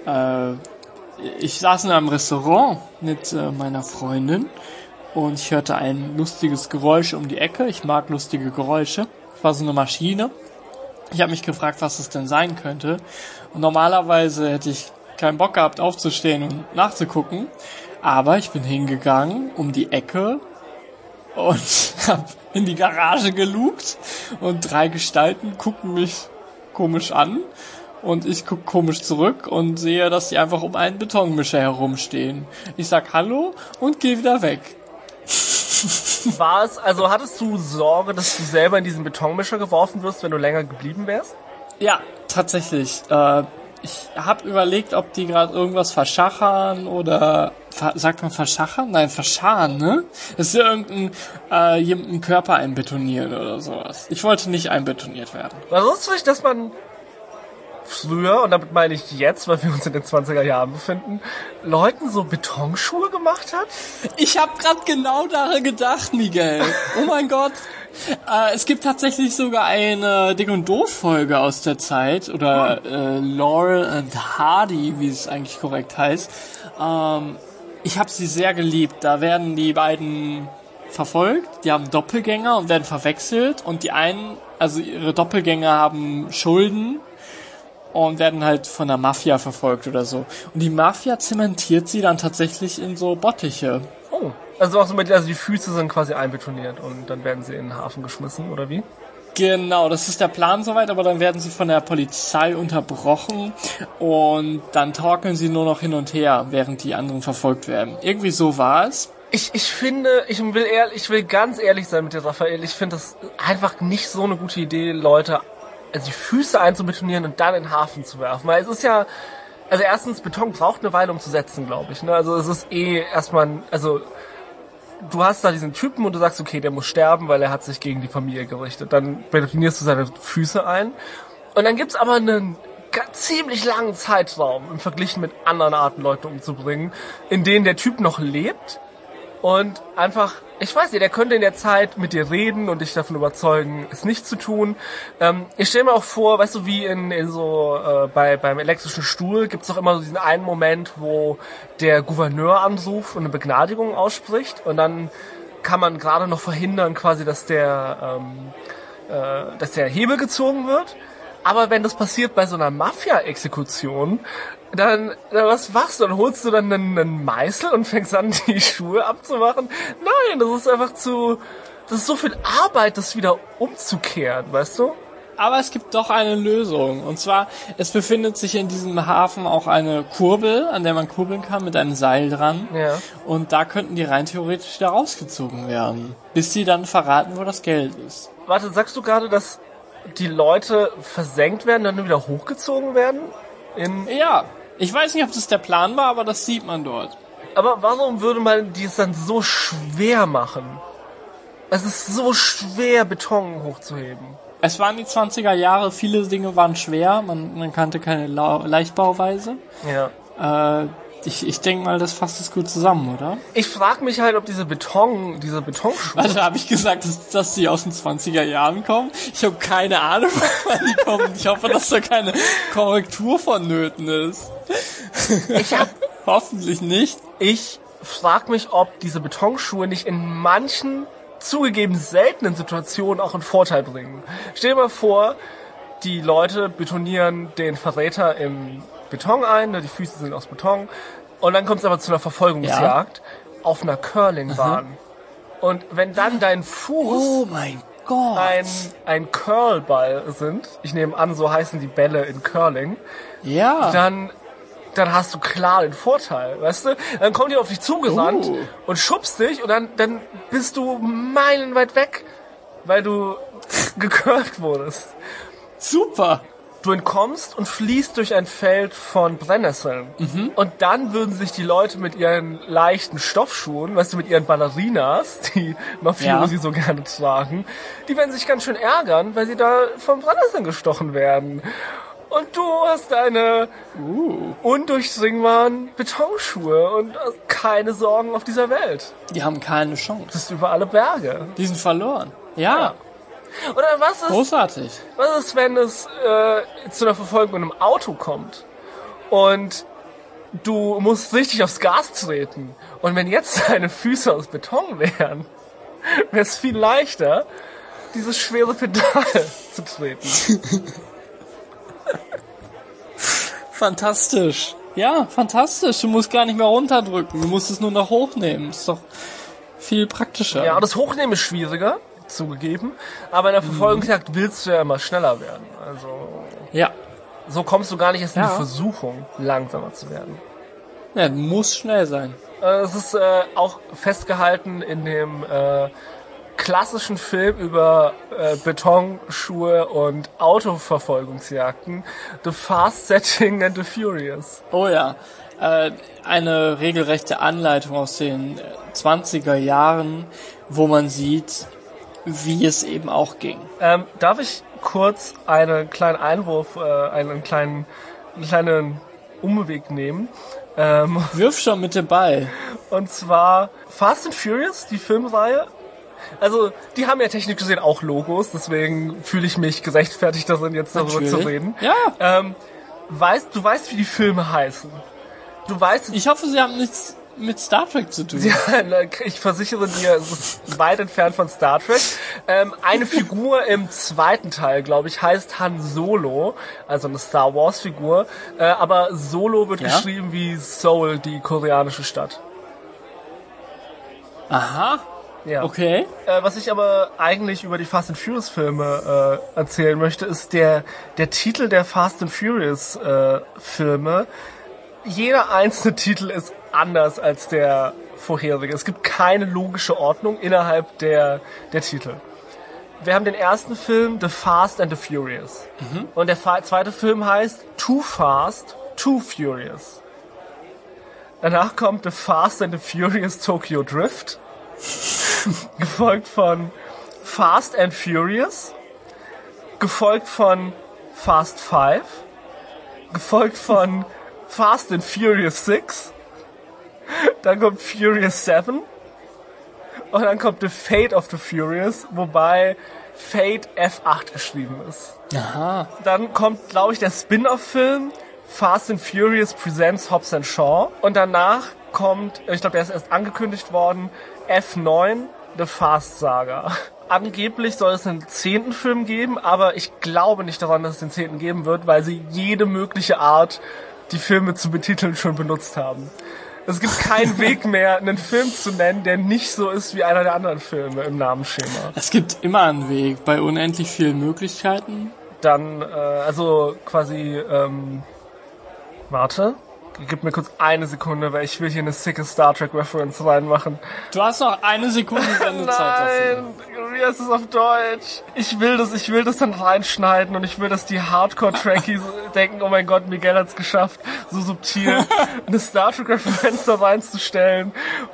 äh, ich saß in einem Restaurant mit äh, meiner Freundin und ich hörte ein lustiges Geräusch um die Ecke. Ich mag lustige Geräusche. Es war so eine Maschine. Ich habe mich gefragt, was es denn sein könnte. Und normalerweise hätte ich keinen Bock gehabt, aufzustehen und nachzugucken. Aber ich bin hingegangen um die Ecke und *laughs* habe in die Garage gelugt und drei Gestalten gucken mich komisch an und ich guck komisch zurück und sehe, dass sie einfach um einen Betonmischer herumstehen. Ich sag Hallo und gehe wieder weg. *laughs* War es, also hattest du Sorge, dass du selber in diesen Betonmischer geworfen wirst, wenn du länger geblieben wärst? Ja, tatsächlich. Äh, ich habe überlegt, ob die gerade irgendwas verschachern oder ver sagt man verschachern? Nein, verscharen, ne? Das ist ja irgendein äh, jemanden Körper einbetonieren oder sowas. Ich wollte nicht einbetoniert werden. War sonst nicht, dass man früher, und damit meine ich jetzt, weil wir uns in den 20er Jahren befinden, Leuten so Betonschuhe gemacht hat? Ich habe gerade genau daran gedacht, Miguel. Oh mein Gott. Äh, es gibt tatsächlich sogar eine Dick und Doof Folge aus der Zeit oder äh, Laurel and Hardy, wie es eigentlich korrekt heißt. Ähm, ich habe sie sehr geliebt. Da werden die beiden verfolgt, die haben Doppelgänger und werden verwechselt und die einen, also ihre Doppelgänger haben Schulden und werden halt von der Mafia verfolgt oder so. Und die Mafia zementiert sie dann tatsächlich in so Bottiche. Also auch so mit, also die Füße sind quasi einbetoniert und dann werden sie in den Hafen geschmissen, oder wie? Genau, das ist der Plan soweit, aber dann werden sie von der Polizei unterbrochen und dann torkeln sie nur noch hin und her, während die anderen verfolgt werden. Irgendwie so war es. Ich, ich finde, ich will ehrlich, ich will ganz ehrlich sein mit dir, Raphael. Ich finde das einfach nicht so eine gute Idee, Leute, also die Füße einzubetonieren und dann in den Hafen zu werfen. Weil es ist ja, also erstens, Beton braucht eine Weile, um zu setzen, glaube ich. Ne? Also es ist eh erstmal, also du hast da diesen Typen und du sagst, okay, der muss sterben, weil er hat sich gegen die Familie gerichtet. Dann betonierst du seine Füße ein. Und dann gibt's aber einen ziemlich langen Zeitraum im Verglichen mit anderen Arten, Leute umzubringen, in denen der Typ noch lebt und einfach, ich weiß nicht, der könnte in der Zeit mit dir reden und dich davon überzeugen, es nicht zu tun. Ähm, ich stelle mir auch vor, weißt du, wie in, in so äh, bei beim elektrischen Stuhl gibt's doch immer so diesen einen Moment, wo der Gouverneur anruft und eine Begnadigung ausspricht und dann kann man gerade noch verhindern, quasi, dass der ähm, äh, dass der Hebel gezogen wird. Aber wenn das passiert bei so einer Mafia-Exekution, dann, dann, was machst du? Dann holst du dann einen, einen Meißel und fängst an, *laughs* die Schuhe abzumachen? Nein, das ist einfach zu, das ist so viel Arbeit, das wieder umzukehren, weißt du? Aber es gibt doch eine Lösung. Und zwar, es befindet sich in diesem Hafen auch eine Kurbel, an der man kurbeln kann mit einem Seil dran. Ja. Und da könnten die rein theoretisch wieder rausgezogen werden. Bis die dann verraten, wo das Geld ist. Warte, sagst du gerade, dass die Leute versenkt werden, dann wieder hochgezogen werden? In Ja. Ich weiß nicht, ob das der Plan war, aber das sieht man dort. Aber warum würde man dies dann so schwer machen? Es ist so schwer, Beton hochzuheben. Es waren die 20er Jahre, viele Dinge waren schwer, man, man kannte keine Lau Leichtbauweise. Ja. Äh, ich, ich denke mal, das fasst es gut zusammen, oder? Ich frage mich halt, ob diese Beton, diese Betonschuhe. Also habe ich gesagt, dass, dass die aus den 20er Jahren kommen? Ich habe keine Ahnung, *laughs* wann die kommen. Ich hoffe, dass da keine Korrektur vonnöten ist. Ich hab, *laughs* Hoffentlich nicht. ich frage mich, ob diese Betonschuhe nicht in manchen zugegeben seltenen Situationen auch einen Vorteil bringen. Stell dir mal vor, die Leute betonieren den Verräter im Beton ein, ne, die Füße sind aus Beton, und dann kommt es aber zu einer Verfolgungsjagd auf einer Curlingbahn. Und wenn dann dein Fuß Oh mein Gott. ein, ein Curlball sind, ich nehme an, so heißen die Bälle in Curling, ja. dann, dann hast du klar den Vorteil, weißt du? Dann kommt die auf dich zugerannt Oh. und schubst dich und dann, dann bist du meilenweit weg, weil du *laughs* gecurlt wurdest. Super. Du entkommst und fließt durch ein Feld von Brennnesseln. Und dann würden sich die Leute mit ihren leichten Stoffschuhen, weißt du, mit ihren Ballerinas, *laughs* die Mafiosi Ja. so gerne tragen, die werden sich ganz schön ärgern, weil sie da von Brennnesseln gestochen werden. Und du hast deine undurchdringbaren Betonschuhe und keine Sorgen auf dieser Welt. Die haben keine Chance. Du bist über alle Berge. Die sind verloren. Ja. Oder was ist, Großartig. Was ist, wenn es äh, zu einer Verfolgung in einem Auto kommt und du musst richtig aufs Gas treten und wenn jetzt *laughs* deine Füße aus Beton wären, wäre es viel leichter, dieses schwere Pedal *laughs* zu treten. *laughs* fantastisch. Ja, fantastisch. Du musst gar nicht mehr runterdrücken. Du musst es nur noch hochnehmen. Ist doch viel praktischer. Ja, und das Hochnehmen ist schwieriger, zugegeben. Aber in der Verfolgungsjagd willst du ja immer schneller werden. Also ja. so kommst du gar nicht erst in Ja. die Versuchung, langsamer zu werden. Ja, muss schnell sein. Äh, Es ist äh, auch festgehalten in dem äh, klassischen Film über äh, Betonschuhe und Autoverfolgungsjagden The Fast Setting and the Furious. Oh ja. Äh, eine regelrechte Anleitung aus den äh, 20er Jahren, wo man sieht, wie es eben auch ging. Ähm, darf ich kurz einen kleinen Einwurf, äh, einen kleinen, einen kleinen Umweg nehmen? Ähm, *laughs* Wirf schon mit dem Ball. und zwar Fast and Furious, die Filmreihe. Also, die haben ja technisch gesehen auch Logos, deswegen fühle ich mich gerechtfertigt darin, jetzt darüber zu Natürlich. reden. Ja. Ähm, weißt, du weißt, wie die Filme heißen. Du weißt, Ich hoffe, sie haben nichts mit Star Trek zu tun. Ja, na, ich versichere dir, es ist weit entfernt von Star Trek. Ähm, eine Figur im zweiten Teil, glaube ich, heißt Han Solo, also eine Star Wars Figur. Äh, aber Solo wird Ja? geschrieben wie Seoul, die koreanische Stadt. Aha. Ja. Okay. Äh, was ich aber eigentlich über die Fast and Furious Filme äh, erzählen möchte, ist der der Titel der Fast and Furious äh, Filme. Jeder einzelne Titel ist anders als der vorherige. Es gibt keine logische Ordnung innerhalb der der Titel. Wir haben den ersten Film The Fast and the Furious und der zweite Film heißt Too Fast, Too Furious. Danach kommt The Fast and the Furious Tokyo Drift *laughs* gefolgt von Fast and Furious, gefolgt von Fast Five, gefolgt von Fast and Furious 6, dann kommt Furious 7 und dann kommt The Fate of the Furious, wobei Fate F8 geschrieben ist. Aha. Dann kommt, glaube ich, der Spin-off-Film Fast and Furious Presents Hobbs and Shaw. Und danach kommt, ich glaube, der ist erst angekündigt worden, F9, The Fast Saga. Angeblich soll es einen zehnten Film geben, aber ich glaube nicht daran, dass es den zehnten geben wird, weil sie jede mögliche Art, die Filme zu betiteln, schon benutzt haben. Es gibt keinen *laughs* Weg mehr, einen Film zu nennen, der nicht so ist wie einer der anderen Filme im Namensschema. Es gibt immer einen Weg bei unendlich vielen Möglichkeiten. dann, äh, also quasi, ähm, warte, gib mir kurz eine Sekunde, weil ich will hier eine sicke Star Trek Reference reinmachen. Du hast noch eine Sekunde *laughs* Sendezeit dafür. Nein, wie heißt es auf Deutsch? Ich will das, ich will das dann reinschneiden und ich will, dass die Hardcore-Trekkies *laughs* denken, oh mein Gott, Miguel hat's geschafft, so subtil *laughs* eine Star Trek Referenz da reinzustellen.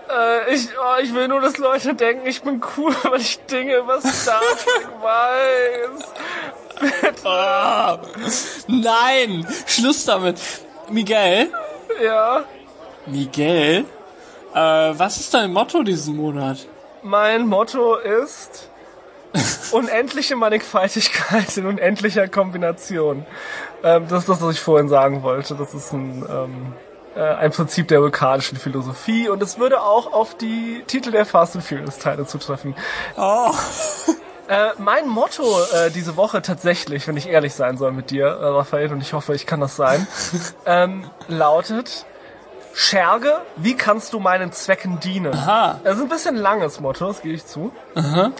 Äh, ich, oh, ich will nur, dass Leute denken, ich bin cool, weil ich Dinge über Star Trek weiß. Ah, nein! Schluss damit. Miguel? *laughs* Ja. Miguel? Äh, was ist dein Motto diesen Monat? Mein Motto ist *laughs* unendliche Mannigfaltigkeit in unendlicher Kombination. Ähm, das ist das, was ich vorhin sagen wollte. Das ist ein, ähm, äh, ein Prinzip der vulkanischen Philosophie und es würde auch auf die Titel der Fast and Furious Teile zutreffen. Oh. *laughs* Äh, mein Motto äh, diese Woche tatsächlich, wenn ich ehrlich sein soll mit dir, äh, Raphael, und ich hoffe, ich kann das sein, *laughs* ähm, lautet Scherge, wie kannst du meinen Zwecken dienen? Aha. Es ist ein bisschen langes Motto, das gebe ich zu.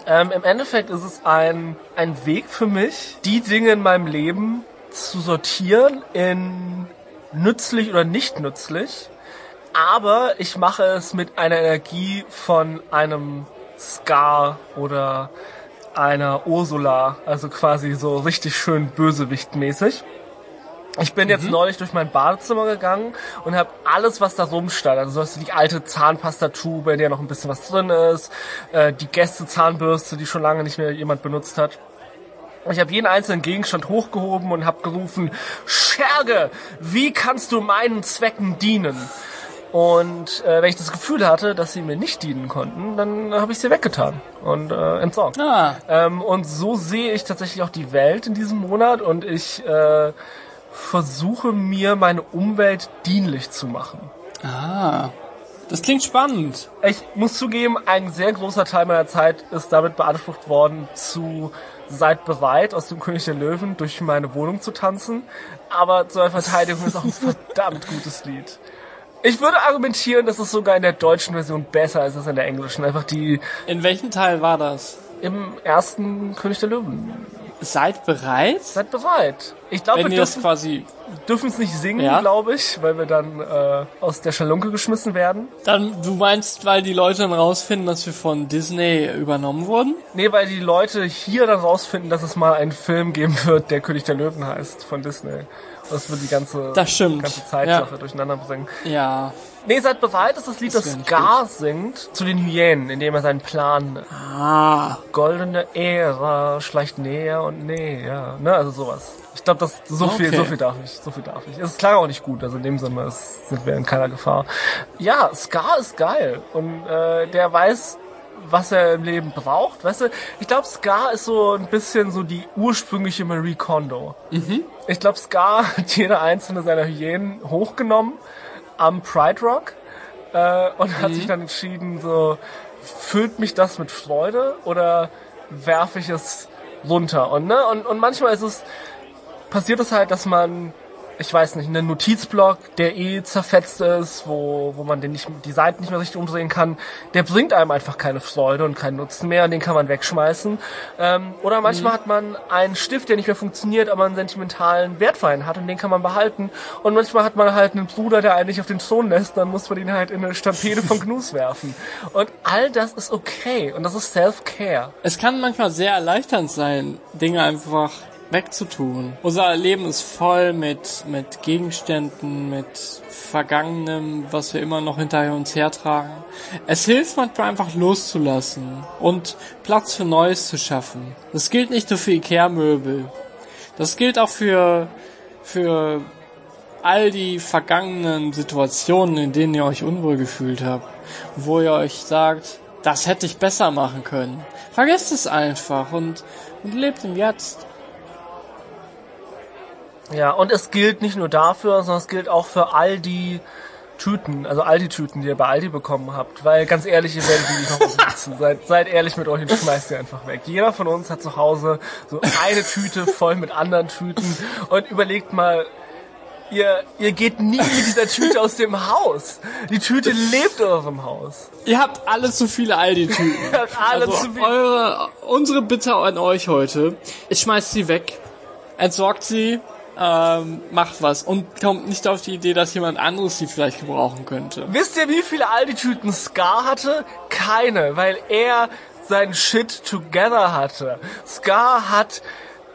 Ähm, Im Endeffekt ist es ein, ein Weg für mich, die Dinge in meinem Leben zu sortieren in nützlich oder nicht nützlich. Aber ich mache es mit einer Energie von einem Scar oder einer Ursula, also quasi so richtig schön bösewichtmäßig. Ich bin jetzt neulich durch mein Badezimmer gegangen und habe alles, was da rumstand, also so hast du die alte Zahnpastatube, in der noch ein bisschen was drin ist, äh, die Gästezahnbürste, die schon lange nicht mehr jemand benutzt hat. Und Ich habe jeden einzelnen Gegenstand hochgehoben und habe gerufen, Scherge, wie kannst du meinen Zwecken dienen? Und äh, wenn ich das Gefühl hatte, dass sie mir nicht dienen konnten, dann habe ich sie weggetan und äh, entsorgt. Ah, Ähm, und so sehe ich tatsächlich auch die Welt in diesem Monat und ich äh, versuche mir meine Umwelt dienlich zu machen. ah. Das klingt spannend. Ich muss zugeben, ein sehr großer Teil meiner Zeit ist damit beansprucht worden, zu seid bereit, aus dem König der Löwen durch meine Wohnung zu tanzen. Aber zur Verteidigung ist auch ein *laughs* verdammt gutes Lied. Ich würde argumentieren, dass es sogar in der deutschen Version besser ist als in der englischen. Einfach die In welchem Teil war das? im ersten König der Löwen. Seid bereit? Seid bereit. Ich glaube, wir dürfen quasi, dürfen es nicht singen, Ja. glaube ich, weil wir dann äh, aus der Schalunke geschmissen werden. dann, du meinst, weil die Leute dann rausfinden, dass wir von Disney übernommen wurden? Nee, weil die Leute hier dann rausfinden, dass es mal einen Film geben wird, der König der Löwen heißt, von Disney. Das wird die ganze, Das stimmt. ganze Zeitsache durcheinander bringen. Ja. Nee, seid bereit, das ist das Lied, das, nicht Scar singt zu den Hyänen, indem er seinen Plan Ah. goldene Ära schleicht näher und näher, ne, also sowas. Ich glaube, das so viel, Okay. so viel darf ich, so viel darf ich. Es klang auch nicht gut, also in dem Sinne sind wir in keiner Gefahr. Ja, Scar ist geil und äh, der weiß, was er im Leben braucht, weißt du? Ich glaube, Scar ist so ein bisschen so die ursprüngliche Marie Kondo. Ich glaube, Scar hat jede einzelne seiner Hyänen hochgenommen am Pride Rock äh, und hat sich dann entschieden, so füllt mich das mit Freude oder werfe ich es runter? Und ne und, und manchmal ist es passiert es halt, dass man ich weiß nicht, einen Notizblock, der eh zerfetzt ist, wo, wo man den nicht, die Seiten nicht mehr richtig umdrehen kann, der bringt einem einfach keine Freude und keinen Nutzen mehr und den kann man wegschmeißen. Ähm, oder manchmal hat man einen Stift, der nicht mehr funktioniert, aber einen sentimentalen Wert für einen hat und den kann man behalten. Und manchmal hat man halt einen Bruder, der eigentlich auf den Thron lässt, dann muss man ihn halt in eine Stampede von Gnus *laughs* werfen. Und all das ist okay und das ist Self-Care. Es kann manchmal sehr erleichternd sein, Dinge einfach wegzutun. Unser Leben ist voll mit, mit Gegenständen, mit Vergangenem, was wir immer noch hinter uns hertragen. Es hilft manchmal einfach loszulassen und Platz für Neues zu schaffen. Das gilt nicht nur für Ikea-Möbel. Das gilt auch für, für all die vergangenen Situationen, in denen ihr euch unwohl gefühlt habt, wo ihr euch sagt, das hätte ich besser machen können. Vergesst es einfach und, und lebt im Jetzt. Ja, und es gilt nicht nur dafür, sondern es gilt auch für all die Tüten, also all die Tüten, die ihr bei Aldi bekommen habt. Weil ganz ehrlich, ihr werdet die nicht noch besitzen. *laughs* seid, seid ehrlich mit euch und schmeißt sie einfach weg. Jeder von uns hat zu Hause so eine Tüte voll mit anderen Tüten und überlegt mal, ihr, ihr geht nie mit dieser Tüte aus dem Haus. Die Tüte lebt in eurem Haus. Ihr habt alle zu viele Aldi-Tüten. *laughs* Ihr habt alle also zu viel. eure, unsere Bitte an euch heute, schmeißt sie weg, entsorgt sie, ähm, macht was und kommt nicht auf die Idee, dass jemand anderes sie vielleicht gebrauchen könnte. Wisst ihr, wie viele Aldi-Tüten Scar hatte? Keine, weil er sein Shit together hatte. Scar hat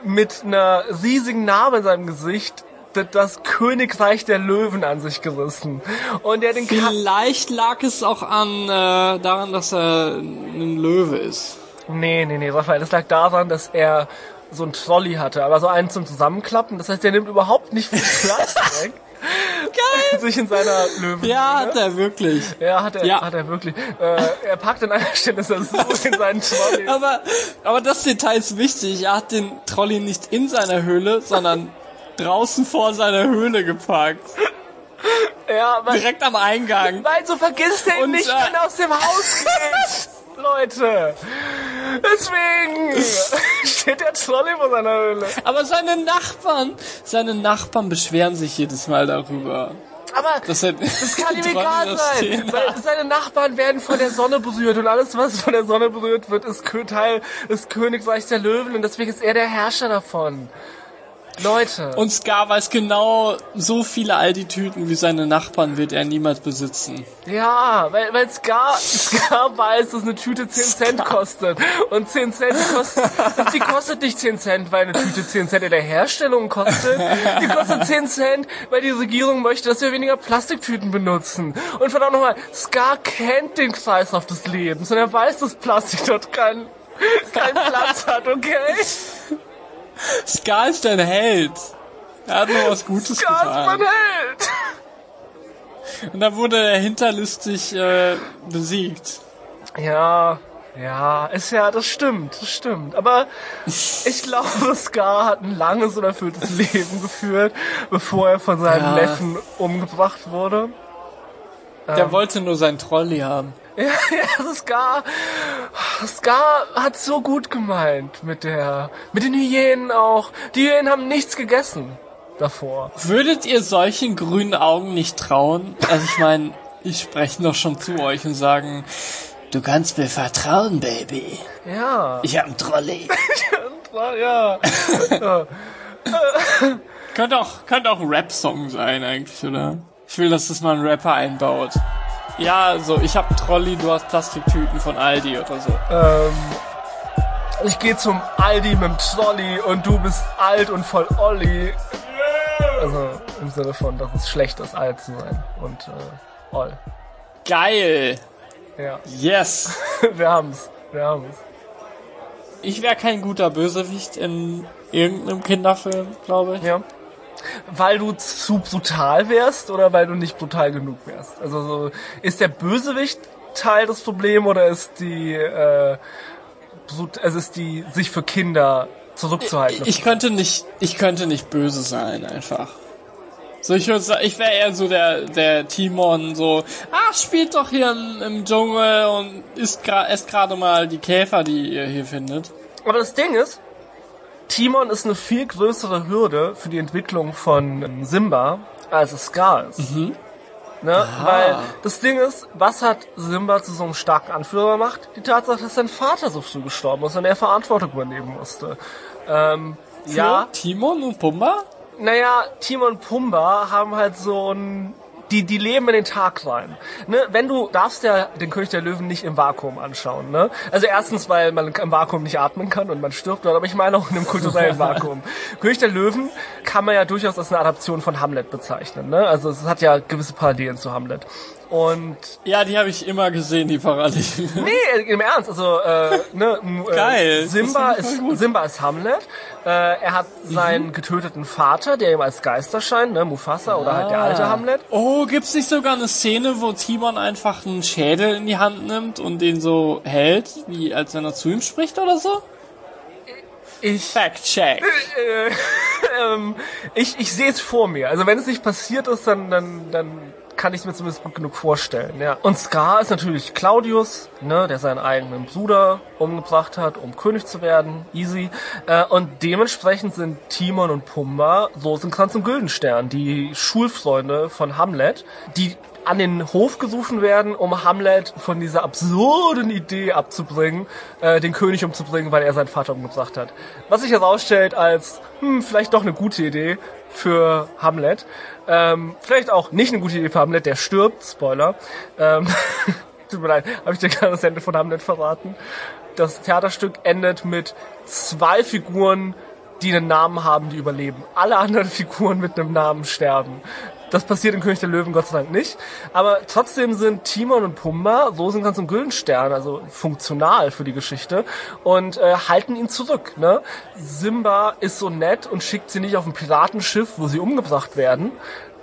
mit einer riesigen Narbe in seinem Gesicht das Königreich der Löwen an sich gerissen. Und er den Ka Vielleicht lag es auch an äh, daran, dass er ein Löwe ist. Nee, nee, nee, Raphael, das lag daran, dass er so ein Trolley hatte, aber so einen zum Zusammenklappen. Das heißt, der nimmt überhaupt nicht viel Platz *laughs* weg. Geil! Sich in seiner Löwen. Ja, hat er wirklich. Ja, hat er, Ja. hat er wirklich. Äh, er packt an einer Stelle so in seinen Trolley. Aber, aber das Detail ist wichtig. Er hat den Trolley nicht in seiner Höhle, sondern draußen vor seiner Höhle geparkt. Ja, weil, Direkt am Eingang. weil so vergisst er ihn Und, nicht, äh, wenn er aus dem Haus geht. *laughs* Leute. Deswegen *laughs* steht der Trolley vor seiner Höhle. Aber seine Nachbarn, seine Nachbarn beschweren sich jedes Mal darüber. Aber Das, er, Das kann ihm *laughs* egal sein, weil seine Nachbarn werden von der Sonne berührt und alles, was von der Sonne berührt wird, ist Teil des Königreichs der Löwen und deswegen ist er der Herrscher davon. Leute. Und Scar weiß genau, so viele Aldi-Tüten wie seine Nachbarn wird er niemals besitzen. ja, weil, weil Scar, *laughs* Scar weiß, dass eine Tüte 10 Cent kostet. Und 10 Cent kostet, die kostet nicht 10 Cent, weil eine Tüte 10 Cent in der Herstellung kostet. Die kostet 10 Cent, weil die Regierung möchte, dass wir weniger Plastiktüten benutzen. Und verdammt nochmal, Scar kennt den Kreislauf des Lebens und er weiß, dass Plastik dort keinen keinen Platz hat, okay? Scar ist ein Held. Er hat nur was Gutes Scar ist mein getan. Held! Und dann wurde er hinterlistig äh, besiegt. Ja, ja, ist ja, das stimmt, das stimmt. Aber *laughs* ich glaube, Scar hat ein langes und erfülltes Leben geführt, bevor er von seinem Ja. Neffen umgebracht wurde. Der wollte nur seinen Trolley haben. *laughs* Ja, ja, Scar, Scar hat so gut gemeint mit der, mit den Hyänen auch. Die Hyänen haben nichts gegessen davor. Würdet ihr solchen grünen Augen nicht trauen? Also ich meine, ich spreche doch schon zu euch und sagen, du kannst mir vertrauen, Baby. Ja. Ich hab einen Trolley. *laughs* ja. *laughs* ja. könnte auch, könnte auch ein Rap-Song sein eigentlich, oder? Ich will, dass das mal ein Rapper einbaut. Ja, so, ich hab Trolley, du hast Plastiktüten von Aldi oder so. Ähm, ich gehe zum Aldi mit dem Trolley und du bist alt und voll Olli. Also im Sinne von, dass es schlecht ist, alt zu sein und äh, Oll. Geil! Ja. Yes! *laughs* wir haben's. Wir haben's. Ich wäre kein guter Bösewicht in irgendeinem Kinderfilm, glaube ich. Ja. Weil du zu brutal wärst oder weil du nicht brutal genug wärst? Also so, ist der Bösewicht Teil des Problems oder ist die, äh, also ist die sich für Kinder zurückzuhalten? Ich, ich könnte nicht, ich könnte nicht böse sein einfach. So, ich würde sagen, ich wäre eher so der, der Timon, so, ah, spielt doch hier im, im Dschungel und isst gra esst gerade mal die Käfer, die ihr hier findet. Aber das Ding ist, Timon ist eine viel größere Hürde für die Entwicklung von Simba, als es Scar ist. Mhm. Ne? Weil das Ding ist, was hat Simba zu so einem starken Anführer gemacht? Die Tatsache, dass sein Vater so früh gestorben ist und er Verantwortung übernehmen musste. Ähm, für ja. Timon und Pumba? Naja, Timon und Pumba haben halt so ein die, die leben in den Tag rein. Ne? Wenn du darfst ja den König der Löwen nicht im Vakuum anschauen. Ne? Also erstens, weil man im Vakuum nicht atmen kann und man stirbt dort, aber ich meine auch in einem kulturellen Vakuum. *laughs* König der Löwen kann man ja durchaus als eine Adaption von Hamlet bezeichnen. Ne? Also es hat ja gewisse Parallelen zu Hamlet. Und ja, die habe ich immer gesehen, die Parallelen. Nee, im Ernst, also äh, ne, *laughs* äh, Geil. Simba ist Simba ist Hamlet. Äh, er hat seinen mhm. getöteten Vater, der ihm als Geist erscheint, ne, Mufasa ah. oder halt der alte ah. Hamlet. Oh, gibt's nicht sogar eine Szene, wo Timon einfach einen Schädel in die Hand nimmt und den so hält, wie als wenn er zu ihm spricht oder so? Ich Fact check. Äh, *laughs* ähm, ich ich sehe es vor mir. Also wenn es nicht passiert ist, dann dann dann kann ich mir zumindest gut genug vorstellen. Ja. Und Scar ist natürlich Claudius, ne, der seinen eigenen Bruder umgebracht hat, um König zu werden. Easy. Äh, und dementsprechend sind Timon und Pumba Rosenkranz und Güldenstern, die Schulfreunde von Hamlet, die an den Hof gerufen werden, um Hamlet von dieser absurden Idee abzubringen, äh, den König umzubringen, weil er seinen Vater umgebracht hat. Was sich herausstellt als, hm, vielleicht doch eine gute Idee, für Hamlet. Ähm, vielleicht auch nicht eine gute Idee für Hamlet, der stirbt, Spoiler. Ähm, *laughs* tut mir leid, habe ich dir gerade das Ende von Hamlet verraten. Das Theaterstück endet mit zwei Figuren, die einen Namen haben, die überleben. Alle anderen *laughs* Figuren mit einem Namen sterben. Das passiert in König der Löwen Gott sei Dank nicht. Aber trotzdem sind Timon und Pumba Rosenkranz und Güldenstern, also funktional für die Geschichte und äh, halten ihn zurück. Ne? Simba ist so nett und schickt sie nicht auf ein Piratenschiff, wo sie umgebracht werden.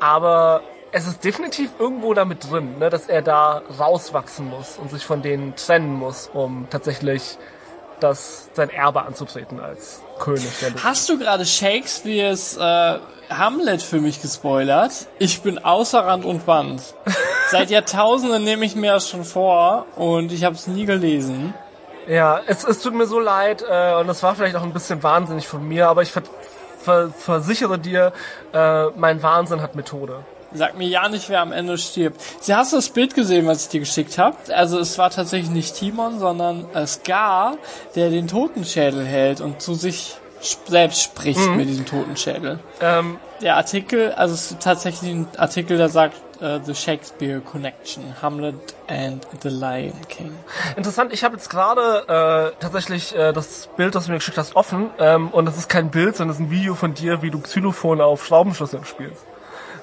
Aber es ist definitiv irgendwo damit drin, ne, dass er da rauswachsen muss und sich von denen trennen muss, um tatsächlich das sein Erbe anzutreten als König. Hast du gerade Shakespeares äh, Hamlet für mich gespoilert. Ich bin außer Rand und Band. *laughs* Seit Jahrtausenden nehme ich mir das schon vor und ich habe es nie gelesen. Ja, es, es tut mir so leid äh, und das war vielleicht auch ein bisschen wahnsinnig von mir, aber ich ver ver versichere dir, äh, mein Wahnsinn hat Methode. Sag mir ja nicht, wer am Ende stirbt. Sie hast das Bild gesehen, was ich dir geschickt habe. Also es war tatsächlich nicht Timon, sondern äh, Scar, der den Totenschädel hält und zu sich selbst spricht mhm. mit diesem Totenschädel. Ähm, der Artikel, also es ist tatsächlich ein Artikel, der sagt uh, The Shakespeare Connection, Hamlet and the Lion King. Interessant, ich habe jetzt gerade äh, tatsächlich äh, das Bild, das du mir geschickt hast, offen ähm, und das ist kein Bild, sondern das ist ein Video von dir, wie du Xylophon auf Schraubenschlüsseln spielst.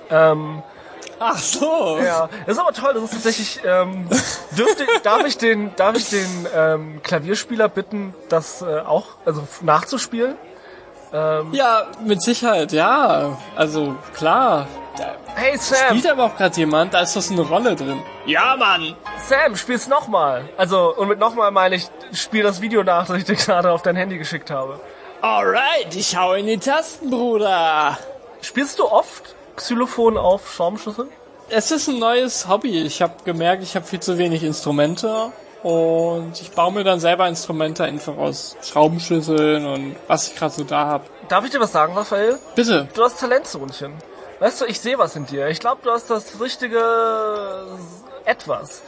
Ähm, Ach so. Ja, das ist aber toll. Das ist tatsächlich. Ähm, dürfte, darf ich den, darf ich den ähm, Klavierspieler bitten, das äh, auch, also nachzuspielen? Ähm, ja, mit Sicherheit, ja. Also klar. Hey Sam! Spielt aber auch gerade jemand, da ist das eine Rolle drin. Ja, Mann! Sam, spiel's nochmal. Also, und mit nochmal meine ich, spiel das Video nach, das ich dir gerade auf dein Handy geschickt habe. Alright, ich hau in die Tasten, Bruder. Spielst du oft Xylophon auf Schaumschüssel? es ist ein neues Hobby. Ich habe gemerkt, ich habe viel zu wenig Instrumente und ich baue mir dann selber Instrumente einfach aus Schraubenschlüsseln und was ich gerade so da habe. Darf ich dir was sagen, Raphael? Bitte. Du hast Talent, Sohnchen. Weißt du, ich sehe was in dir. Ich glaube, du hast das richtige etwas.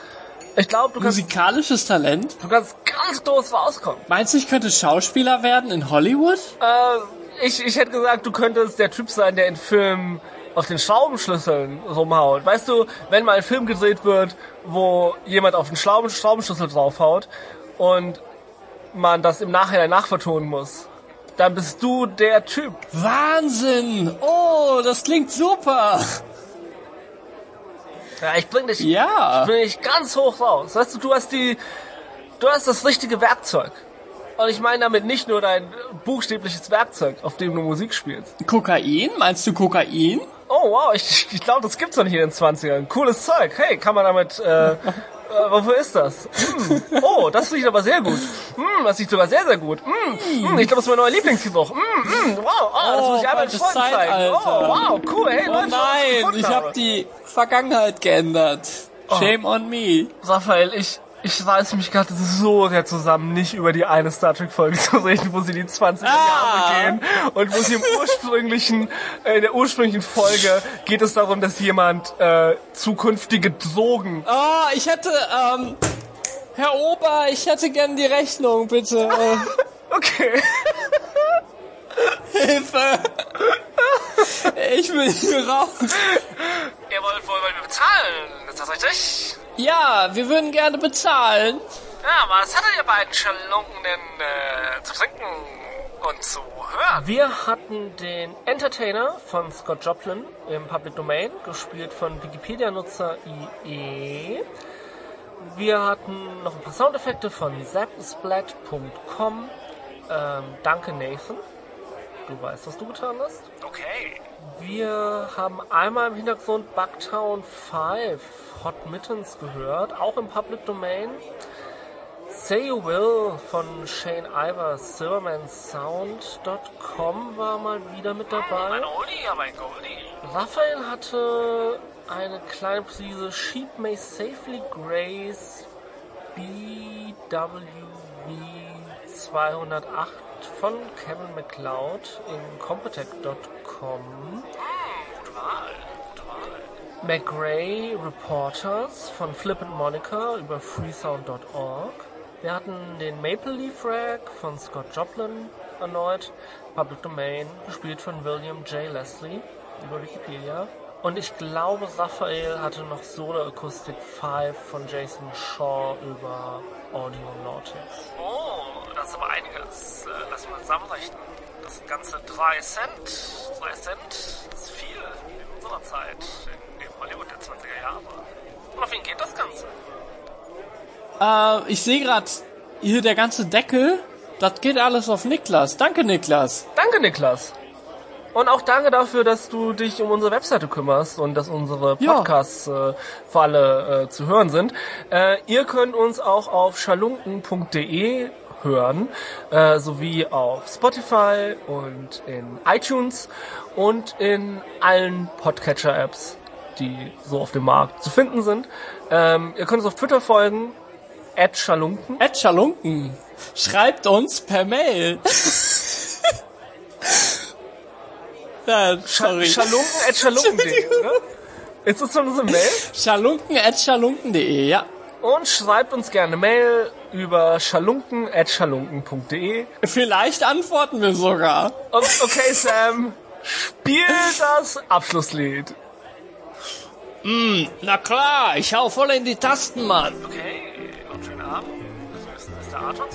Ich glaube, du kannst, Musikalisches Talent? du kannst ganz doof rauskommen. Meinst du, ich könnte Schauspieler werden in Hollywood? Äh, ich, ich hätte gesagt, du könntest der Typ sein, der in Filmen auf den Schraubenschlüsseln rumhaut. Weißt du, wenn mal ein Film gedreht wird, wo jemand auf den Schrauben, Schraubenschlüssel draufhaut und man das im Nachhinein nachvertonen muss, dann bist du der Typ. Wahnsinn! Oh, das klingt super! Ja, ich bring dich, Ja. ich bring dich ganz hoch raus. Weißt du, du hast die, du hast das richtige Werkzeug. Und ich meine damit nicht nur dein buchstäbliches Werkzeug, auf dem du Musik spielst. Kokain? Meinst du Kokain? Oh wow, ich, ich glaube, das gibt's doch nicht in den 20ern. Cooles Zeug. Hey, kann man damit, äh, äh wofür ist das? Hm. Oh, das riecht aber sehr gut. Hm, das riecht sogar sehr, sehr gut. Hm, hm, ich glaube, das ist mein neuer Lieblingsgeruch. Hm, hm, wow, oh, das Oh, muss ich einmal falsches Freunden zeigen. Oh, Zeitalter. wow, cool. Hey, Oh Leute, was nein, gefunden ich habe. habe die Vergangenheit geändert. Shame on me. Raphael, ich, ich reiß mich gerade so sehr zusammen, nicht über die eine Star Trek Folge *laughs* zu reden, wo sie die 20er Jahre Ah. gehen und wo sie im *laughs* ursprünglichen, äh, in der ursprünglichen Folge geht es darum, dass jemand äh, zukünftige Drogen Oh, ich hätte, ähm, Herr Ober, ich hätte gern die Rechnung, bitte. *laughs* Okay. Hilfe! Ich will hier raus. Ihr wollt wohl bei mir bezahlen, ist das richtig? Ja, wir würden gerne bezahlen. Ja, was hattet ihr beiden Schalunken denn äh, zu trinken und zu hören? Wir hatten den Entertainer von Scott Joplin im Public Domain, gespielt von Wikipedia-Nutzer IE. Wir hatten noch ein paar Soundeffekte von zapsplat.com. Ähm, danke Nathan. Du weißt, was du getan hast. Okay. Wir haben einmal im Hintergrund Bugtown 5 Hot Mittens gehört, auch im Public Domain. Say You Will von Shane Ivers, SilvermanSound.com war mal wieder mit dabei. Ein Oldie, aber ein Goldie. Raphael hatte eine kleine Prise Sheep May Safely Grace BWV 208 von Kevin McLeod in Compotech.com. McRae Reporters von Flip and Monica über freesound.org. Wir hatten den Maple Leaf Rag von Scott Joplin erneut, Public Domain, gespielt von William J. Leslie über Wikipedia. Und ich glaube, Raphael hatte noch Solo Acoustic 5 von Jason Shaw über Audionautics. Oh, das ist aber einiges. Lass mal zusammenrechnen. Das sind ganze 3 Cent. 3 Cent ist viel in unserer Zeit, Hollywood der 20er Jahre. Und auf wen geht das Ganze? Äh, ich sehe gerade hier der ganze Deckel. Das geht alles auf Niklas. Danke, Niklas. Danke, Niklas. Und auch danke dafür, dass du dich um unsere Webseite kümmerst und dass unsere Ja. Podcasts äh, für alle äh, zu hören sind. Äh, ihr könnt uns auch auf schalunken.de hören, äh, sowie auf Spotify und in iTunes und in allen Podcatcher-Apps, die so auf dem Markt zu finden sind. Ähm, ihr könnt uns auf Twitter folgen, at schalunken. Ed Schalunken. Schreibt uns per Mail. *laughs* ja, sorry. Schalunken at schalunken.de. ne? Ist das schon unsere Mail? Schalunken at schalunken.de, ja. Und schreibt uns gerne Mail über schalunken.schalunken.de. Vielleicht antworten wir sogar. Okay, Sam, spiel das Abschlusslied. Na klar, ich hau voll in die Tasten, Mann. Okay, und schönen Abend. Das ist der Arthur.